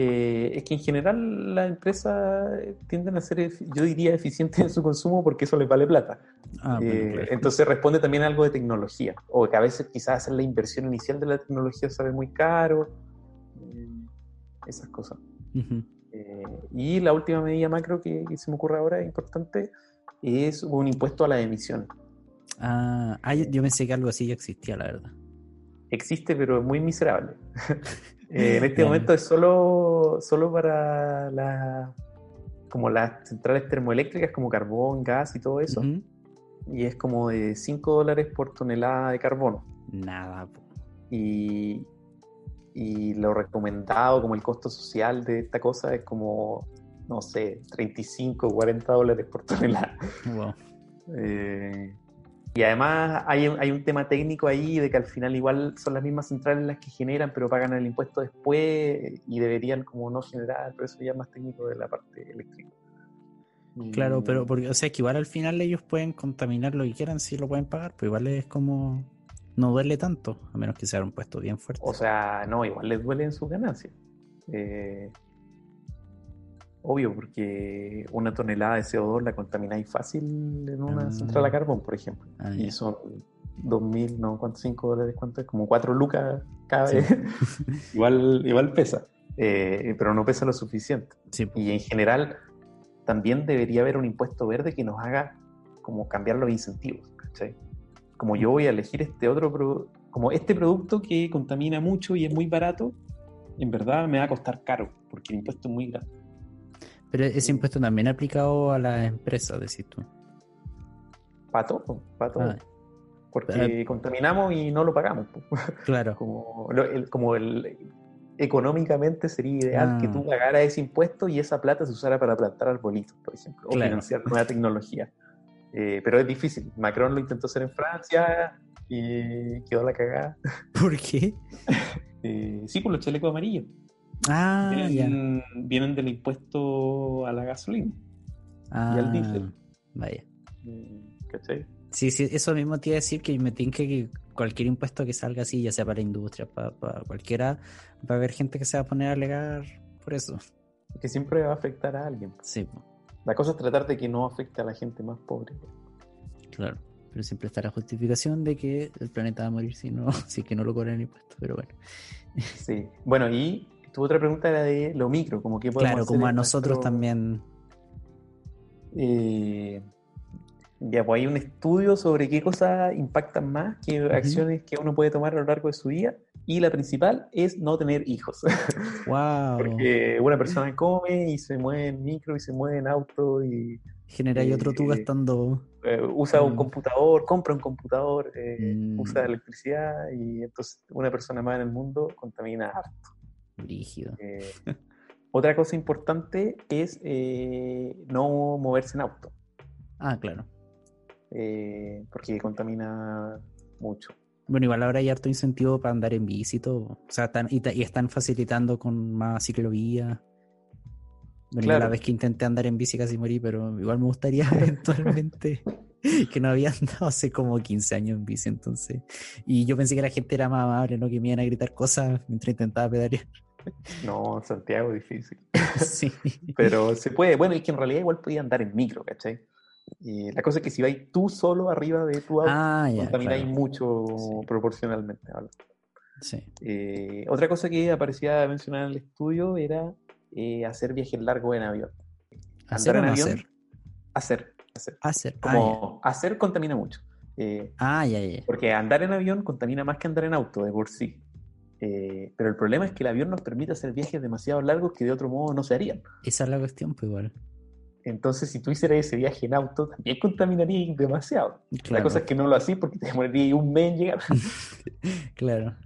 Eh, es que en general las empresas tienden a ser, yo diría, eficientes en su consumo porque eso les vale plata. Ah, eh, entonces responde también a algo de tecnología, o que a veces quizás hacer la inversión inicial de la tecnología sabe muy caro esas cosas. Eh, y la última medida macro que, se me ocurre ahora, importante, es un impuesto a la emisión. Ah, ah yo pensé que algo así ya existía, la verdad. Existe, pero es muy miserable. Eh, en este momento es solo, solo para la, como las centrales termoeléctricas, como carbón, gas y todo eso. Y es como de 5 dólares por tonelada de carbono. Nada. Y, y lo recomendado como el costo social de esta cosa es como, no sé, 35 o 40 dólares por tonelada. Eh, y además hay, hay, un tema técnico ahí de que al final igual son las mismas centrales las que generan, pero pagan el impuesto después y deberían como no generar, pero eso ya es más técnico de la parte eléctrica. Claro, pero porque, o sea, que igual al final ellos pueden contaminar lo que quieran si lo pueden pagar, pero igual es como no duele tanto, a menos que sea un puesto bien fuerte. O sea, no, igual les duele en sus ganancias. Eh, obvio, porque una tonelada de CO2 la contamináis fácil en una ah. central a carbón, por ejemplo. Ah, y son 2.000, no, ¿cuánto? 5 dólares, ¿cuánto? Como 4 lucas cada vez. igual, igual pesa, eh, pero no pesa lo suficiente. Y en general, también debería haber un impuesto verde que nos haga como cambiar los incentivos. ¿cachai? como yo voy a elegir este otro producto, como este producto que contamina mucho y es muy barato, en verdad me va a costar caro, porque el impuesto es muy grande. Pero ese impuesto también aplicado a las empresas, decís tú. Para todo, para todo. Ah. Porque contaminamos y no lo pagamos. Claro. como, el, como el, económicamente sería ideal que tú ah. pagaras ese impuesto y esa plata se usara para plantar arbolitos, por ejemplo, o financiar nueva tecnología. Eh, pero es difícil. Macron lo intentó hacer en Francia y quedó la cagada. ¿Por qué? eh, sí, por los chalecos amarillos. Ah, vienen, vienen del impuesto a la gasolina ah, y al diésel. Vaya. Mm, ¿Cachai? Sí, sí, eso mismo te iba a decir que me tinca que cualquier impuesto que salga así, ya sea para la industria, para, cualquiera, va a haber gente que se va a poner a alegar por eso. Que siempre va a afectar a alguien. Sí. La cosa es tratar de que no afecte a la gente más pobre. Claro, pero siempre está la justificación de que el planeta va a morir si no, si que no lo cobran impuestos, pero bueno. Sí, bueno, y tu otra pregunta era de lo micro, como que Claro, como a nosotros también. Eh, ya, pues hay un estudio sobre qué cosas impactan más, qué acciones que uno puede tomar a lo largo de su día. Y la principal es no tener hijos. Wow. Porque una persona come y se mueve en micro y se mueve en auto y. Genera y otro tú eh, gastando. Eh, usa un computador, compra un computador, eh, mm. usa electricidad y entonces una persona más en el mundo contamina harto. Rígido. otra cosa importante es no moverse en auto. Ah, claro. porque contamina mucho. Bueno, igual ahora hay harto incentivo para andar en bici y todo. O sea, están, y, están facilitando con más ciclovía. la vez que intenté andar en bici casi morí, pero igual me gustaría eventualmente que no había andado hace como 15 años en bici, entonces. Y yo pensé que la gente era más amable, ¿no? Que me iban a gritar cosas mientras intentaba pedalear. No, Santiago, difícil. Sí. Pero se puede. Bueno, es que en realidad igual podía andar en micro, ¿cachai? Y la cosa es que si vais tú solo arriba de tu auto, ah, contamináis mucho proporcionalmente. Sí. Eh, otra cosa que aparecía mencionar en el estudio era eh, hacer viajes largos en avión. ¿Hacer en avión? Hacer? hacer? Hacer. Hacer. Ah, Como hacer contamina mucho. Eh, ah, ya, ya. Porque andar en avión contamina más que andar en auto, de por sí. Pero el problema es que el avión nos permite hacer viajes demasiado largos que de otro modo no se harían. Esa es la cuestión, pues igual. Entonces, si tú hicieras ese viaje en auto, también contaminaría demasiado. La cosa es que no lo hacís porque te demoraría un mes en llegar. claro.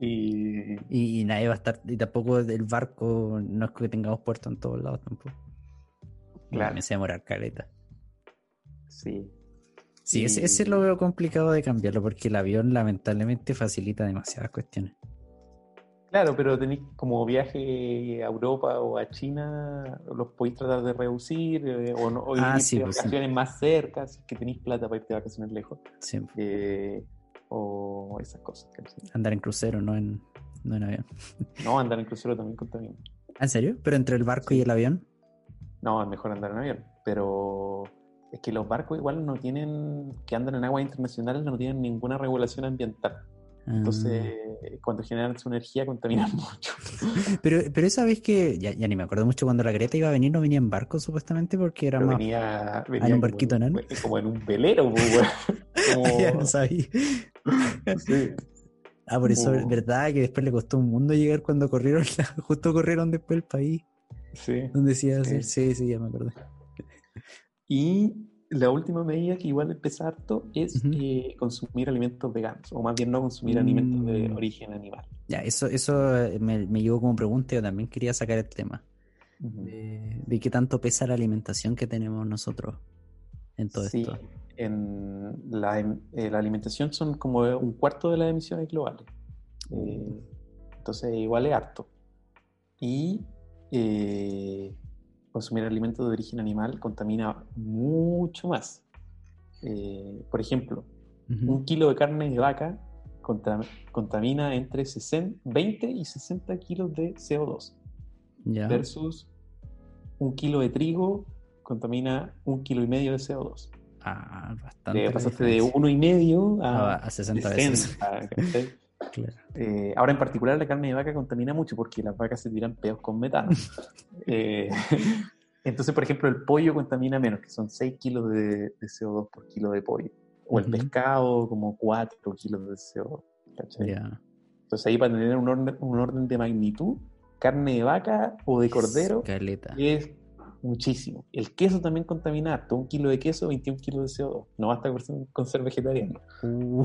Y... y... nadie va a estar, y tampoco el barco, no es que tengamos puerto en todos lados tampoco. Claro. Me sé demorar caleta. Sí. Sí, ese, ese, lo veo complicado de cambiarlo porque el avión lamentablemente facilita demasiadas cuestiones. Claro, pero tenéis como viaje a Europa o a China, los podéis tratar de reducir, eh, o, no, o ah, pues vacaciones más cerca, si que tenéis plata para irte a vacaciones lejos. Sí. Eh, o esas cosas. Andar en crucero, no en, no en avión. No, andar en crucero también contamina. ¿En serio? ¿Pero entre el barco y el avión? No, es mejor andar en avión, pero es que los barcos igual no tienen, que andan en aguas internacionales, no tienen ninguna regulación ambiental. Entonces, ah. cuando generan su energía, contaminan mucho. pero, pero esa vez que, ya, ni me acuerdo mucho, cuando la Greta iba a venir, no venía en barco supuestamente porque era más. Venía, en un barquito, ¿no? Como en un velero, pues, como... ya no sabía. sí. Ah, por eso, es ¿verdad? Que después le costó un mundo llegar cuando corrieron, justo corrieron después el país. Sí. Donde decía sí. sí, sí, ya me acuerdo. Y la última medida que igual empieza harto es eh, consumir alimentos veganos, o más bien no consumir alimentos de mm. origen animal. Ya, eso, eso eh, me, me llevó como pregunta, yo también quería sacar el tema. de, qué tanto pesa la alimentación que tenemos nosotros en todo sí, esto. En la, eh, la, alimentación son como un cuarto de las emisiones globales. entonces, igual es harto. Y consumir alimentos de origen animal contamina mucho más. Eh, por ejemplo, un kilo de carne de vaca contamina entre 20 y 60 kilos de CO2 versus un kilo de trigo contamina un kilo y medio de CO2. Ah, bastante. pasaste de uno y medio a, a 60 veces. Eh, ahora, en particular, la carne de vaca contamina mucho porque las vacas se tiran pedos con metano. Eh, entonces, por ejemplo, el pollo contamina menos, que son 6 kilos de, CO2 por kilo de pollo. O el pescado, como 4 kilos de CO2. Entonces, ahí para tener un orden, un orden de magnitud, carne de vaca o de cordero es muchísimo. El queso también contamina todo Un kilo de queso, 21 kilos de CO2. No basta con ser vegetariano. Uh.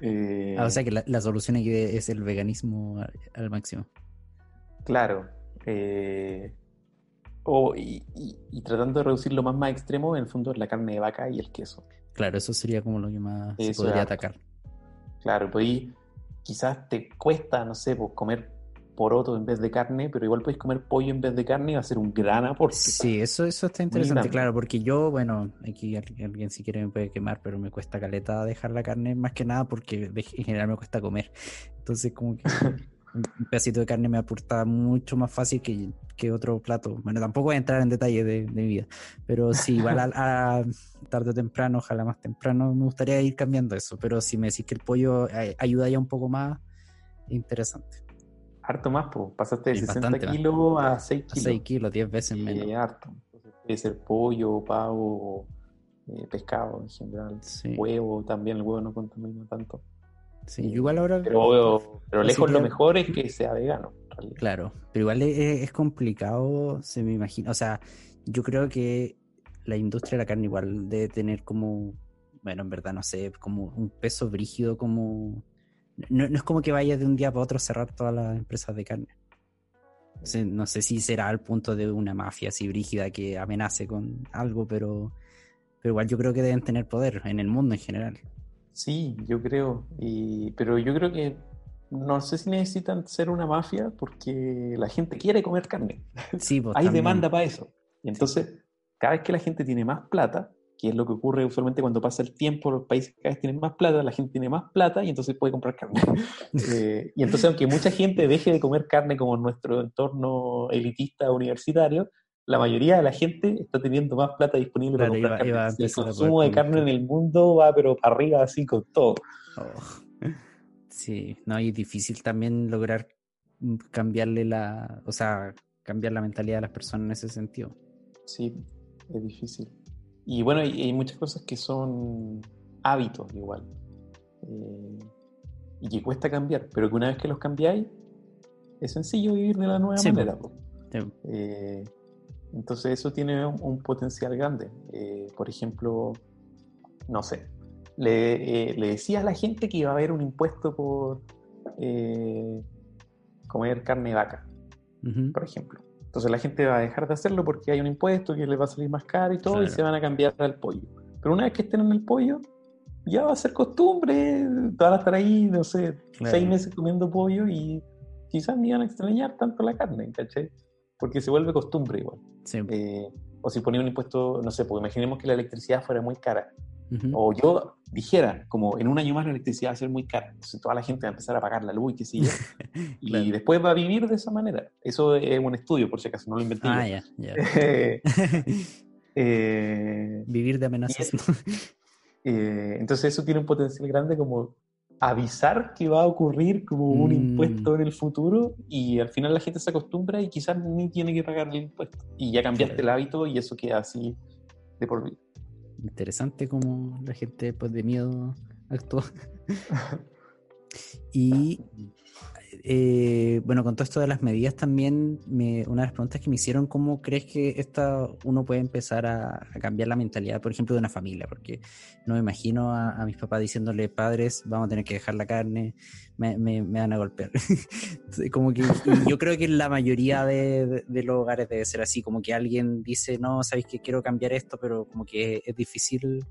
Eh, ah, o sea que la, solución aquí es el veganismo al, máximo. Claro. Eh, y, tratando de reducir lo más más extremo, en el fondo, la carne de vaca y el queso. Claro, eso sería como lo que más se podría atacar. Claro, pues ahí quizás te cuesta, no sé, pues comer poroto en vez de carne, pero igual puedes comer pollo en vez de carne y va a ser un gran aporte. Sí, eso, eso está interesante, claro, porque yo, bueno, aquí alguien si quiere me puede quemar, pero me cuesta caleta dejar la carne más que nada porque en general me cuesta comer. Entonces, como que un pedacito de carne me aporta mucho más fácil que, que otro plato. Bueno, tampoco voy a entrar en detalle de, mi vida, pero sí, igual a, tarde o temprano, ojalá más temprano, me gustaría ir cambiando eso. Pero si me decís que el pollo eh, ayuda ya un poco más, interesante harto más, pues pasaste de 60 kilos a 6 kilos. A 6 kilos, 10 veces menos. harto. puede ser pollo, pavo, eh, pescado en general. Huevo también, el huevo no contamina tanto. Sí, igual ahora. Pero, pero lejos lo mejor es que sea vegano. Claro, pero igual es, complicado, se me imagina. O sea, yo creo que la industria de la carne igual debe tener como, bueno, en verdad no sé, como un peso brígido como no, es como que vaya de un día para otro a cerrar todas las empresas de carne. No sé, si será al punto de una mafia así brígida que amenace con algo, pero, pero igual yo creo que deben tener poder en el mundo en general. Sí, yo creo. pero yo creo que no sé si necesitan ser una mafia porque la gente quiere comer carne. Sí, pues, Hay también. demanda para eso. Y entonces, cada vez que la gente tiene más plata, que es lo que ocurre usualmente cuando pasa el tiempo, los países cada vez tienen más plata, la gente tiene más plata y entonces puede comprar carne. Eh, y entonces, aunque mucha gente deje de comer carne como en nuestro entorno elitista universitario, la mayoría de la gente está teniendo más plata disponible Claro, para comprar iba- iba a carne. El consumo de carne en el mundo va pero para arriba así con todo. Oh. Sí, no, y es difícil también lograr mm, cambiarle la, o sea, cambiar la mentalidad de las personas en ese sentido. Sí, es difícil. Y bueno, hay, hay muchas cosas que son hábitos igual. eh, y que cuesta cambiar, pero que una vez que los cambiáis, es sencillo vivir de la nueva Sí, manera. Sí. Eh, entonces eso tiene un, un potencial grande. Eh, por ejemplo, no sé, le, eh, le decía a la gente que iba a haber un impuesto por comer carne de vaca por ejemplo. Entonces la gente va a dejar de hacerlo porque hay un impuesto que les va a salir más caro y todo, y Claro. se van a cambiar al pollo. Pero una vez que estén en el pollo, ya va a ser costumbre, van a estar ahí, no sé, Claro. seis meses comiendo pollo y quizás ni van a extrañar tanto la carne, ¿cachai? Porque se vuelve costumbre igual. Sí. Eh, o si ponía un impuesto, no sé, porque imaginemos que la electricidad fuera muy cara. Ujú. O yo dijera, como en un año más la electricidad va a ser muy cara, entonces toda la gente va a empezar a pagar la luz y qué sé yo, y Claro. después va a vivir de esa manera. Eso es un estudio, por si acaso, no lo inventé. Ah, ya, ya. Eh, Vivir de amenazas. eh, entonces eso tiene un potencial grande como avisar que va a ocurrir como un Mm. impuesto en el futuro y al final la gente se acostumbra y quizás ni tiene que pagar el impuesto. Y ya cambiaste Claro. el hábito y eso queda así de por vida. Interesante como la gente pues de miedo actúa. y eh, bueno, con todo esto de las medidas también, una de las preguntas que me hicieron, ¿cómo crees que esta, uno puede empezar a, cambiar la mentalidad, por ejemplo, de una familia? Porque no me imagino a, mis papás diciéndole, padres, vamos a tener que dejar la carne, me, me- van a golpear. Como que yo creo que la mayoría de, de- los hogares debe ser así, como que alguien dice, no, sabéis que quiero cambiar esto, pero como que es difícil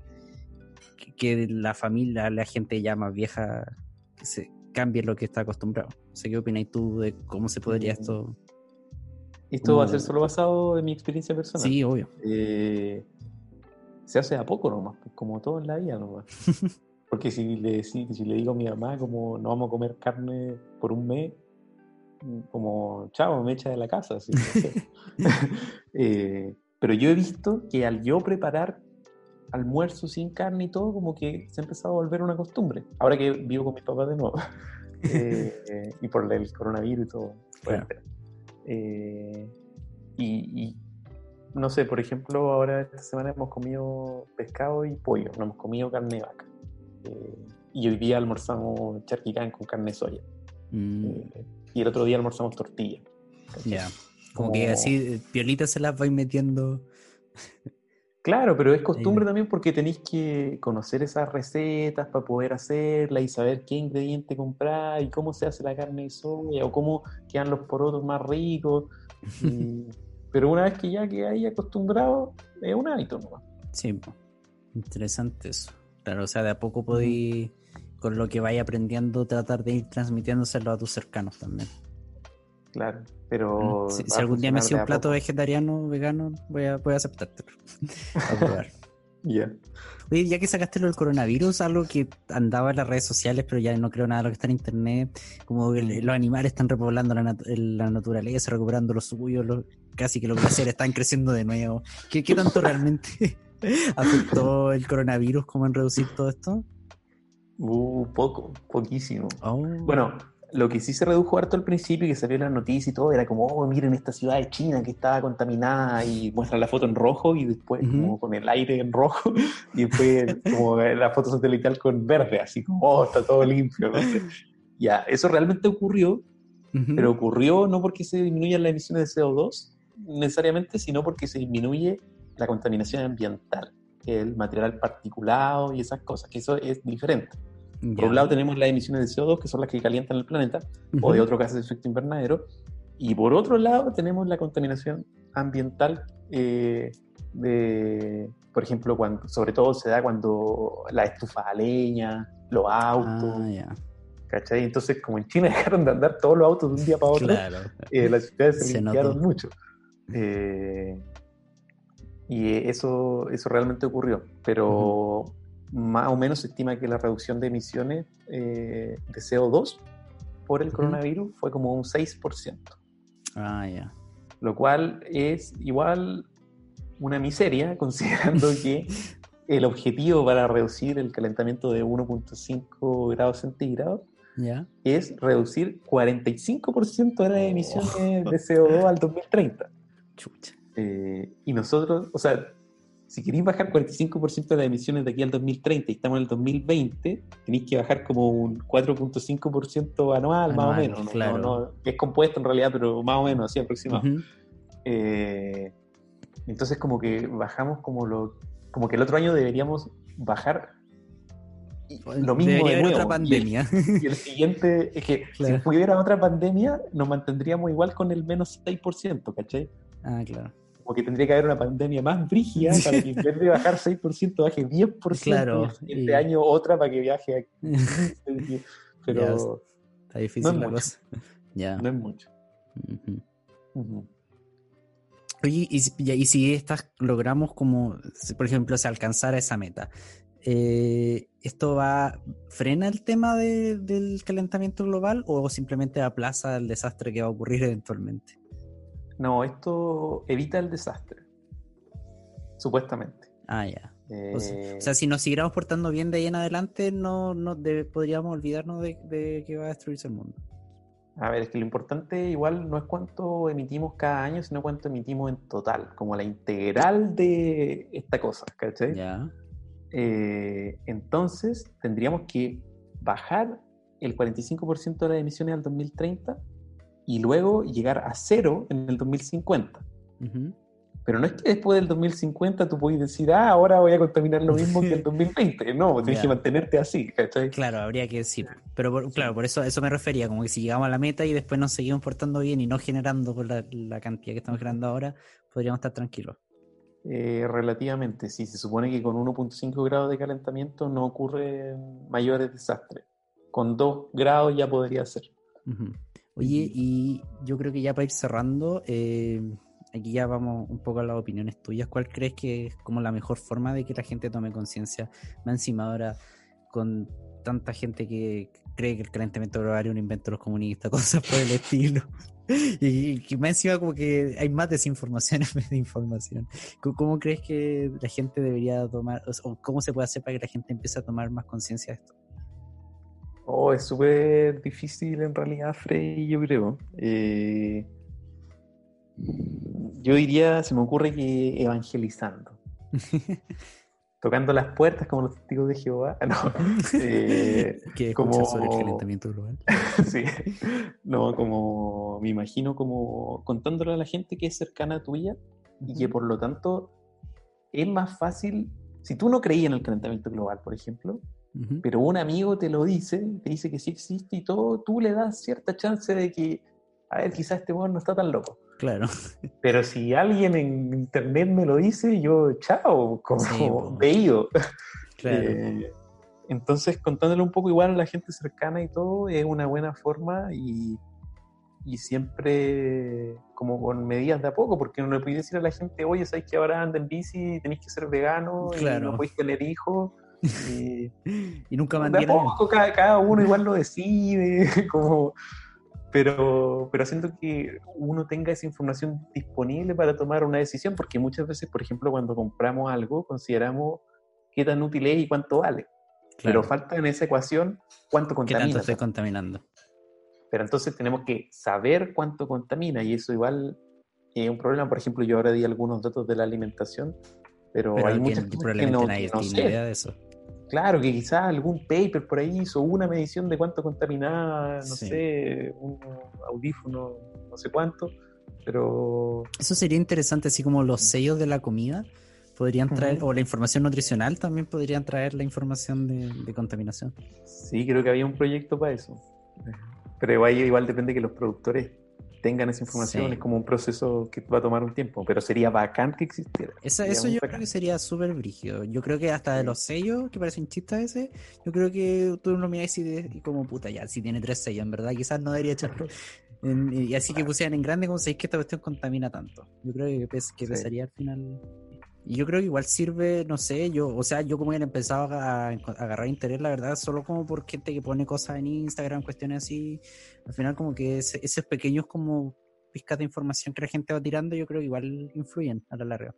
que, que la familia, la gente ya más vieja, que se cambie lo que está acostumbrado. Sé qué opináis tú de cómo se podría Mm. esto. Esto va a ser solo basado en mi experiencia personal. Sí, obvio. Eh, se hace a poco nomás, pues, como todo en la vida nomás. Porque si le, si, si le digo a mi mamá como no vamos a comer carne por un mes, mm, como chavo, me echa de la casa. así, no sé. Eh, pero yo he visto que al yo preparar almuerzo sin carne y todo, como que se ha empezado a volver una costumbre. Ahora que vivo con mis papás de nuevo. Eh, eh, y por el coronavirus y todo. Claro. Eh, y, y, no sé, por ejemplo, ahora esta semana hemos comido pescado y pollo, no hemos comido carne de vaca. Eh, y hoy día almorzamos charquicán con carne de soya. Mm, Eh, y el otro día almorzamos tortilla. ya. Como que como- así, eh, piolitas se las vais metiendo. Claro, pero es costumbre también porque tenéis que conocer esas recetas para poder hacerlas y saber qué ingrediente comprar y cómo se hace la carne de soya o cómo quedan los porotos más ricos. Y- pero una vez que ya que ahí acostumbrado, es un hábito nomás. Sí, interesante eso. Claro, o sea, de a poco podéis, con lo que vais aprendiendo, tratar de ir transmitiéndoselo a tus cercanos también. Claro, pero. Si, algún día me de un plato vegetariano, vegano, voy a, voy a aceptártelo. a probar. Ya. Oye, ya que sacaste lo del coronavirus, algo que andaba en las redes sociales, pero ya no creo nada de lo que está en internet, como que los animales están repoblando la, nat- la naturaleza, recuperando lo suyo, lo- casi que los glaciares están creciendo de nuevo. ¿Qué, qué tanto realmente afectó el coronavirus como en reducir todo esto? Uh, poco, poquísimo. Oh, Bueno, lo que sí se redujo harto al principio y que salió en las noticias y todo era como, oh, miren esta ciudad de China que estaba contaminada y muestran la foto en rojo y después Ujú. como con el aire en rojo y después como la foto satelital con verde, así como, oh, está todo limpio. no. Ya, eso realmente ocurrió, ujú. pero ocurrió no porque se disminuyan las emisiones de CO2 necesariamente, sino porque se disminuye la contaminación ambiental, el material particulado y esas cosas, que eso es diferente. Por un lado tenemos las emisiones de CO2, que son las que calientan el planeta, o de Ujú. otro caso de efecto invernadero. Y por otro lado tenemos la contaminación ambiental eh, de, por ejemplo, cuando, sobre todo se da cuando la estufa a leña, los autos, Ah, ya. ¿Cachai? Entonces, como en China dejaron de andar todos los autos de un día para otro, eh, las ciudades se, limpiaron mucho. Eh, y eso, eso realmente ocurrió. Pero más o menos se estima que la reducción de emisiones de CO2 por el coronavirus fue como un 6%. Ah, ya. Lo cual es igual una miseria, considerando que el objetivo para reducir el calentamiento de 1.5 grados centígrados es reducir 45% de las emisiones de CO2 al 2030. Eh, y nosotros, o sea, si queréis bajar 45% de las emisiones de aquí al 2030 y estamos en el 2020, tenéis que bajar como un 4.5% anual, más o menos. Claro. es compuesto en realidad, pero más o menos, así aproximado. Eh, entonces, como que bajamos como lo. Como que el otro año deberíamos bajar lo mismo de nuevo. otra pandemia. Y el, siguiente es que si hubiera otra pandemia, nos mantendríamos igual con el menos 6%, ¿cachai? Ah, claro porque tendría que haber una pandemia más brígida para que en vez de bajar 6% baje 10%. Claro. Y este año otra para que viaje Pero. está difícil la cosa. Ya. No es mucho. Oye, y, si estas logramos como, por ejemplo, se alcanzara esa meta, eh, ¿esto va frena el tema del calentamiento global o simplemente aplaza el desastre que va a ocurrir eventualmente? No, esto evita el desastre. Supuestamente. Ah, ya. o, sea, eh, si nos siguiéramos portando bien de ahí en adelante, no, no podríamos olvidarnos de, que va a destruirse el mundo. A ver, es que lo importante igual no es cuánto emitimos cada año, sino cuánto emitimos en total, como la integral de esta cosa, ¿cachai? Ya. Eh, entonces, tendríamos que bajar el 45% de las emisiones al 2030 y luego llegar a cero en el 2050. Pero no es que después del 2050 tú puedes decir, ah, ahora voy a contaminar lo mismo que el 2020. No, tienes que mantenerte así, Claro, habría que decir. Pero claro, por eso, eso me refería, como que si llegamos a la meta y después nos seguimos portando bien y no generando con la, cantidad que estamos generando ahora, podríamos estar tranquilos. Eh, relativamente, sí, se supone que con 1.5 grados de calentamiento no ocurren mayores desastres. Con 2 grados ya podría ser. Oye, y yo creo que ya para ir cerrando, eh, aquí ya vamos un poco a las opiniones tuyas. ¿Cuál crees que es como la mejor forma de que la gente tome conciencia? Más encima ahora, con tanta gente que cree que el calentamiento global es un invento de los comunistas, cosas por el estilo. y, que más encima como que hay más desinformación en vez de información. ¿Cómo, crees que la gente debería tomar, o cómo se puede hacer para que la gente empiece a tomar más conciencia de esto? Oh, es súper difícil en realidad, Frey, yo creo. Eh, yo diría, se me ocurre que evangelizando. Tocando las puertas como los testigos de Jehová. No, eh, que como sobre el calentamiento global. sí. No, como me imagino como contándole a la gente que es cercana a tuya y que por lo tanto es más fácil. Si tú no creías en el calentamiento global, por ejemplo, pero un amigo te lo dice, te dice que sí existe y todo, tú le das cierta chance de que, a ver, quizás este weón no está tan loco. Claro. Pero si alguien en internet me lo dice, yo, chao, como veído. Claro. Eh, entonces, contándole un poco igual a la gente cercana y todo, es una buena forma y, y siempre como con medidas de a poco, porque no le puedes decir a la gente, oye, sabes que ahora anda en bici, tenéis que ser vegano, y no podéis tener hijos. Y, nunca De poco, cada, uno igual lo decide, como, pero, pero haciendo que uno tenga esa información disponible para tomar una decisión, porque muchas veces, por ejemplo, cuando compramos algo, consideramos qué tan útil es y cuánto vale. Pero falta en esa ecuación cuánto contamina. ¿Qué tanto estoy contaminando? Pero entonces tenemos que saber cuánto contamina y eso igual es un problema. Por ejemplo, yo ahora di algunos datos de la alimentación, pero, hay muchas que no, nadie tiene idea de eso. Claro, que quizás algún paper por ahí hizo una medición de cuánto contaminaba, no sé, un audífono, no sé cuánto, pero... Eso sería interesante, así como los sellos de la comida podrían traer, o la información nutricional también podrían traer la información de, contaminación. Sí, creo que había un proyecto para eso. Pero igual, igual depende que los productores tengan esa información. Es como un proceso que va a tomar un tiempo, pero sería bacán que existiera. Eso, eso yo creo que sería súper brígido. Yo creo que hasta de los sellos, que parecen chistes ese, yo creo que tú lo miras y, como puta, ya, si tiene tres sellos, en verdad, quizás no debería echarlo. y así que pusieran en grande como sabéis que esta cuestión contamina tanto. Yo creo que, que pesaría al final y yo creo que igual sirve, no sé, yo, o sea, yo como que he empezado a, agarrar interés, la verdad, solo como por gente que pone cosas en Instagram, cuestiones así. Al final, como que esos pequeños como pizcas de información que la gente va tirando, yo creo que igual influyen a la larga.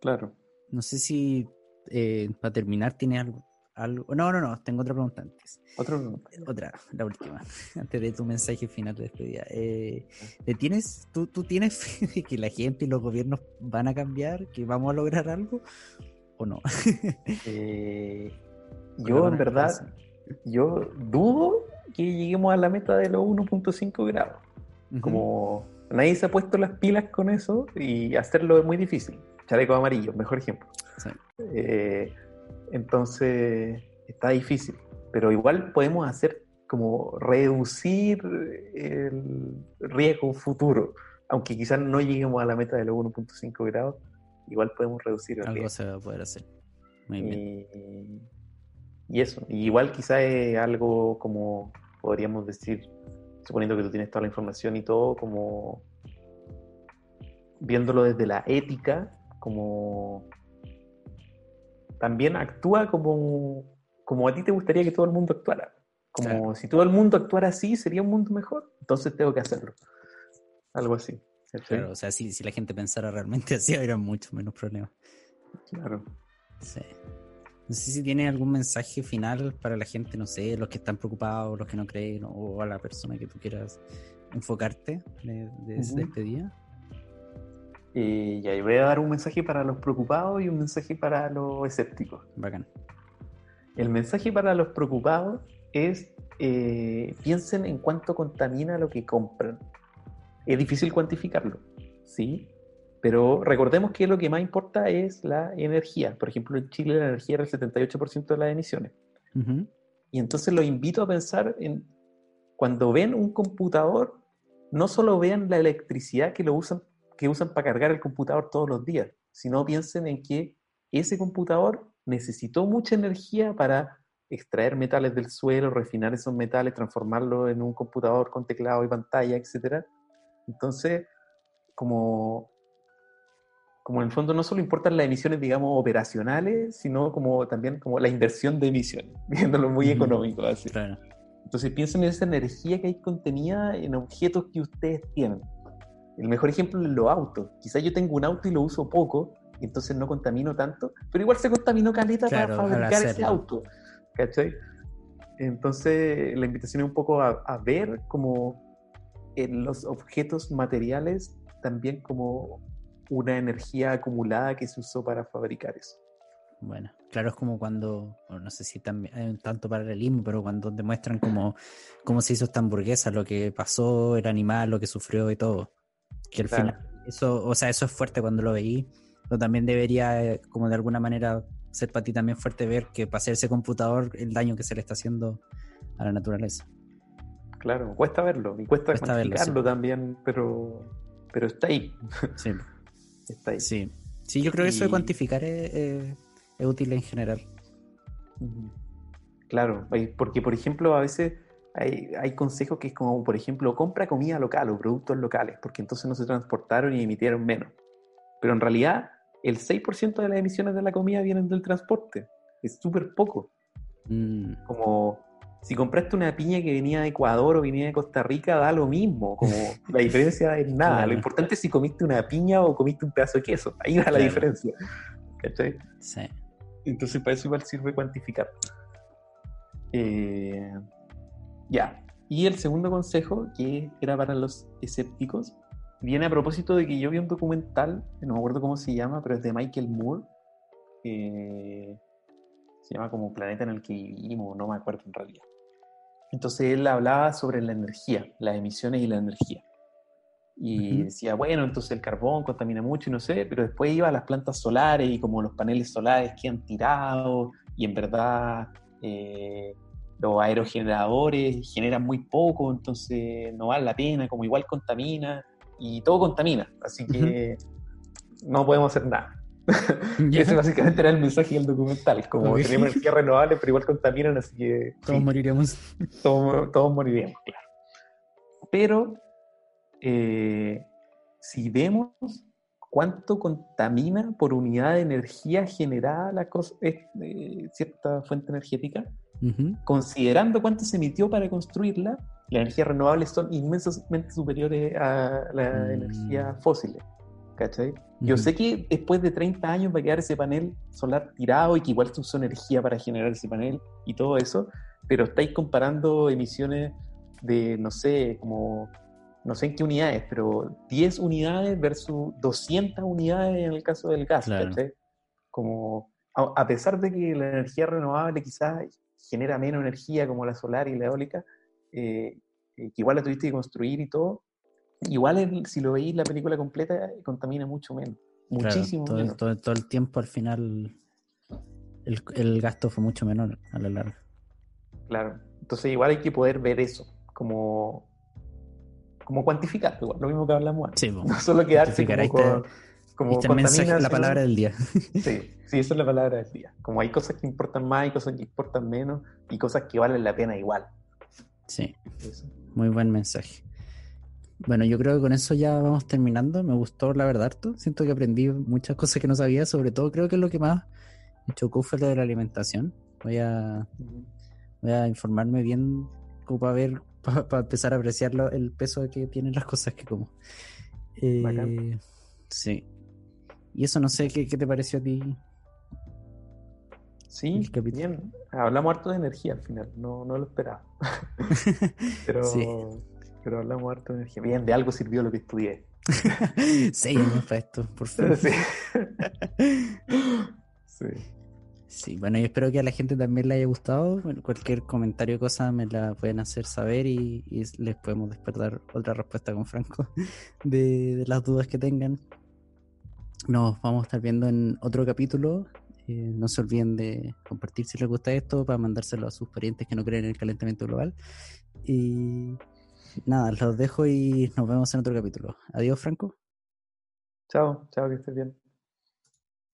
Claro. No sé si eh, para terminar tiene algo, no, no, no, tengo otra pregunta antes. ¿Otra pregunta? Otra, la última, antes de tu mensaje final de despedida. Eh, ¿tienes, tú, ¿Tú tienes fe de que la gente y los gobiernos van a cambiar, que vamos a lograr algo o no? Eh, yo, en verdad, yo dudo que lleguemos a la meta de los 1.5 grados. Como nadie se ha puesto las pilas con eso y hacerlo es muy difícil. Chaleco amarillo, mejor ejemplo. Sí. Eh, entonces, está difícil. Pero igual podemos hacer como reducir el riesgo futuro. Aunque quizás no lleguemos a la meta de los 1.5 grados, igual podemos reducir el Algo se va a poder hacer. Muy bien. Y, eso. igual quizás es algo como, podríamos decir, suponiendo que tú tienes toda la información y todo, como viéndolo desde la ética, como también actúa como, como a ti te gustaría que todo el mundo actuara. Como si todo el mundo actuara así, sería un mundo mejor. Entonces tengo que hacerlo. Algo así. Claro, o sea, si, si la gente pensara realmente así, habría mucho menos problemas. Claro. Sí. No sé si tiene algún mensaje final para la gente, no sé, los que están preocupados, los que no creen, o a la persona que tú quieras enfocarte de, de esa despedida. Y ahí voy a dar un mensaje para los preocupados y un mensaje para los escépticos. Bacán. El mensaje para los preocupados es eh, piensen en cuánto contamina lo que compran. Es difícil cuantificarlo, ¿sí? Pero recordemos que lo que más importa es la energía. Por ejemplo, en Chile la energía era el 78% de las emisiones. Y entonces los invito a pensar en cuando ven un computador, no solo vean la electricidad que lo usan que usan para cargar el computador todos los días, sino piensen en que ese computador necesitó mucha energía para extraer metales del suelo, refinar esos metales, transformarlo en un computador con teclado y pantalla, etc. Entonces, como, como en el fondo no solo importan las emisiones, digamos, operacionales, sino como también como la inversión de emisiones, viéndolo muy económico así. Entonces piensen en esa energía que hay contenida en objetos que ustedes tienen. El mejor ejemplo es los autos. Quizás yo tengo un auto y lo uso poco, entonces no contamino tanto, pero igual se contaminó caleta para fabricar ese auto. ¿Cachai? Entonces, la invitación es un poco a, ver como en los objetos materiales también como una energía acumulada que se usó para fabricar eso. Bueno, claro, es como cuando, no sé si también hay un tanto paralelismo, pero cuando demuestran cómo, cómo se hizo esta hamburguesa, lo que pasó, el animal, lo que sufrió y todo. Que al final, eso, o sea, eso es fuerte cuando lo veí, pero también debería, eh, como de alguna manera, ser para ti también fuerte ver que para ese computador el daño que se le está haciendo a la naturaleza. Claro, cuesta verlo y cuesta, cuantificarlo también, pero, pero está ahí. Sí. está ahí. Sí. sí, yo creo que eso de cuantificar es, es útil en general. Claro, porque por ejemplo a veces hay, consejos que es como, por ejemplo, compra comida local o productos locales, porque entonces no se transportaron y emitieron menos. Pero en realidad, el 6% de las emisiones de la comida vienen del transporte. Es súper poco. Mm. Como si compraste una piña que venía de Ecuador o venía de Costa Rica, da lo mismo. Como la diferencia es nada. Lo importante es si comiste una piña o comiste un pedazo de queso. Ahí da la diferencia. ¿Cachai? Sí. Entonces, para eso igual sirve cuantificar. Eh, ya. Y el segundo consejo, que era para los escépticos, viene a propósito de que yo vi un documental, no me acuerdo cómo se llama, pero es de Michael Moore. se llama como Planeta en el que vivimos, no me acuerdo en realidad. Entonces él hablaba sobre la energía, las emisiones y la energía. Y decía, bueno, entonces el carbón contamina mucho y no sé, pero después iba a las plantas solares y como los paneles solares quedan tirados y en verdad eh, los aerogeneradores generan muy poco, entonces no vale la pena, como igual contamina y todo contamina, así que no podemos hacer nada. Ese básicamente era el mensaje del documental, como tenemos energía renovable, pero igual contaminan, así que... Todos moriremos. Todos, todos moriremos, claro. Pero eh, si vemos cuánto contamina por unidad de energía generada la cosa, eh, cierta fuente energética, considerando cuánto se emitió para construirla, las energías renovables son inmensamente superiores a la mm. energía fósil. ¿Cachai? Yo sé que después de 30 años va a quedar ese panel solar tirado y que igual se usó energía para generar ese panel y todo eso, pero estáis comparando emisiones de, no sé, como no sé en qué unidades, pero 10 unidades versus 200 unidades en el caso del gas. Como, a, pesar de que la energía renovable quizás genera menos energía como la solar y la eólica, eh, eh, que igual la tuviste que construir y todo, igual si lo veis la película completa, contamina mucho menos. Muchísimo todo, menos. Todo, todo, el tiempo al final el, el gasto fue mucho menor a la larga. Claro. Entonces igual hay que poder ver eso, como como cuantificar, lo mismo que hablamos antes. Sí, no solo quedarse como, con, como la palabra del día. Sí, sí, eso es la palabra del día. Como hay cosas que importan más y cosas que importan menos y cosas que valen la pena igual. Sí, muy buen mensaje. Bueno, yo creo que con eso ya vamos terminando. Me gustó, la verdad, harto. Siento que aprendí muchas cosas que no sabía. Sobre todo, creo que lo que más me chocó fue lo de la alimentación. Voy a, voy a informarme bien como para ver para empezar a apreciar el peso que tienen las cosas que como. Eh, sí. Y eso no sé, ¿qué, te pareció a ti? Sí, bien. Hablamos harto de energía al final, no, no lo esperaba. pero, pero hablamos harto de energía. Bien, de algo sirvió lo que estudié. sí, para esto, por favor. Sí. sí. Sí, bueno, yo espero que a la gente también le haya gustado. cualquier comentario o cosa me la pueden hacer saber y, les podemos despertar otra respuesta con Franco de, las dudas que tengan. Nos vamos a estar viendo en otro capítulo. Eh, no se olviden de compartir si les gusta esto para mandárselo a sus parientes que no creen en el calentamiento global. Y nada, los dejo y nos vemos en otro capítulo. Adiós, Franco. Chao, chao, que estés bien.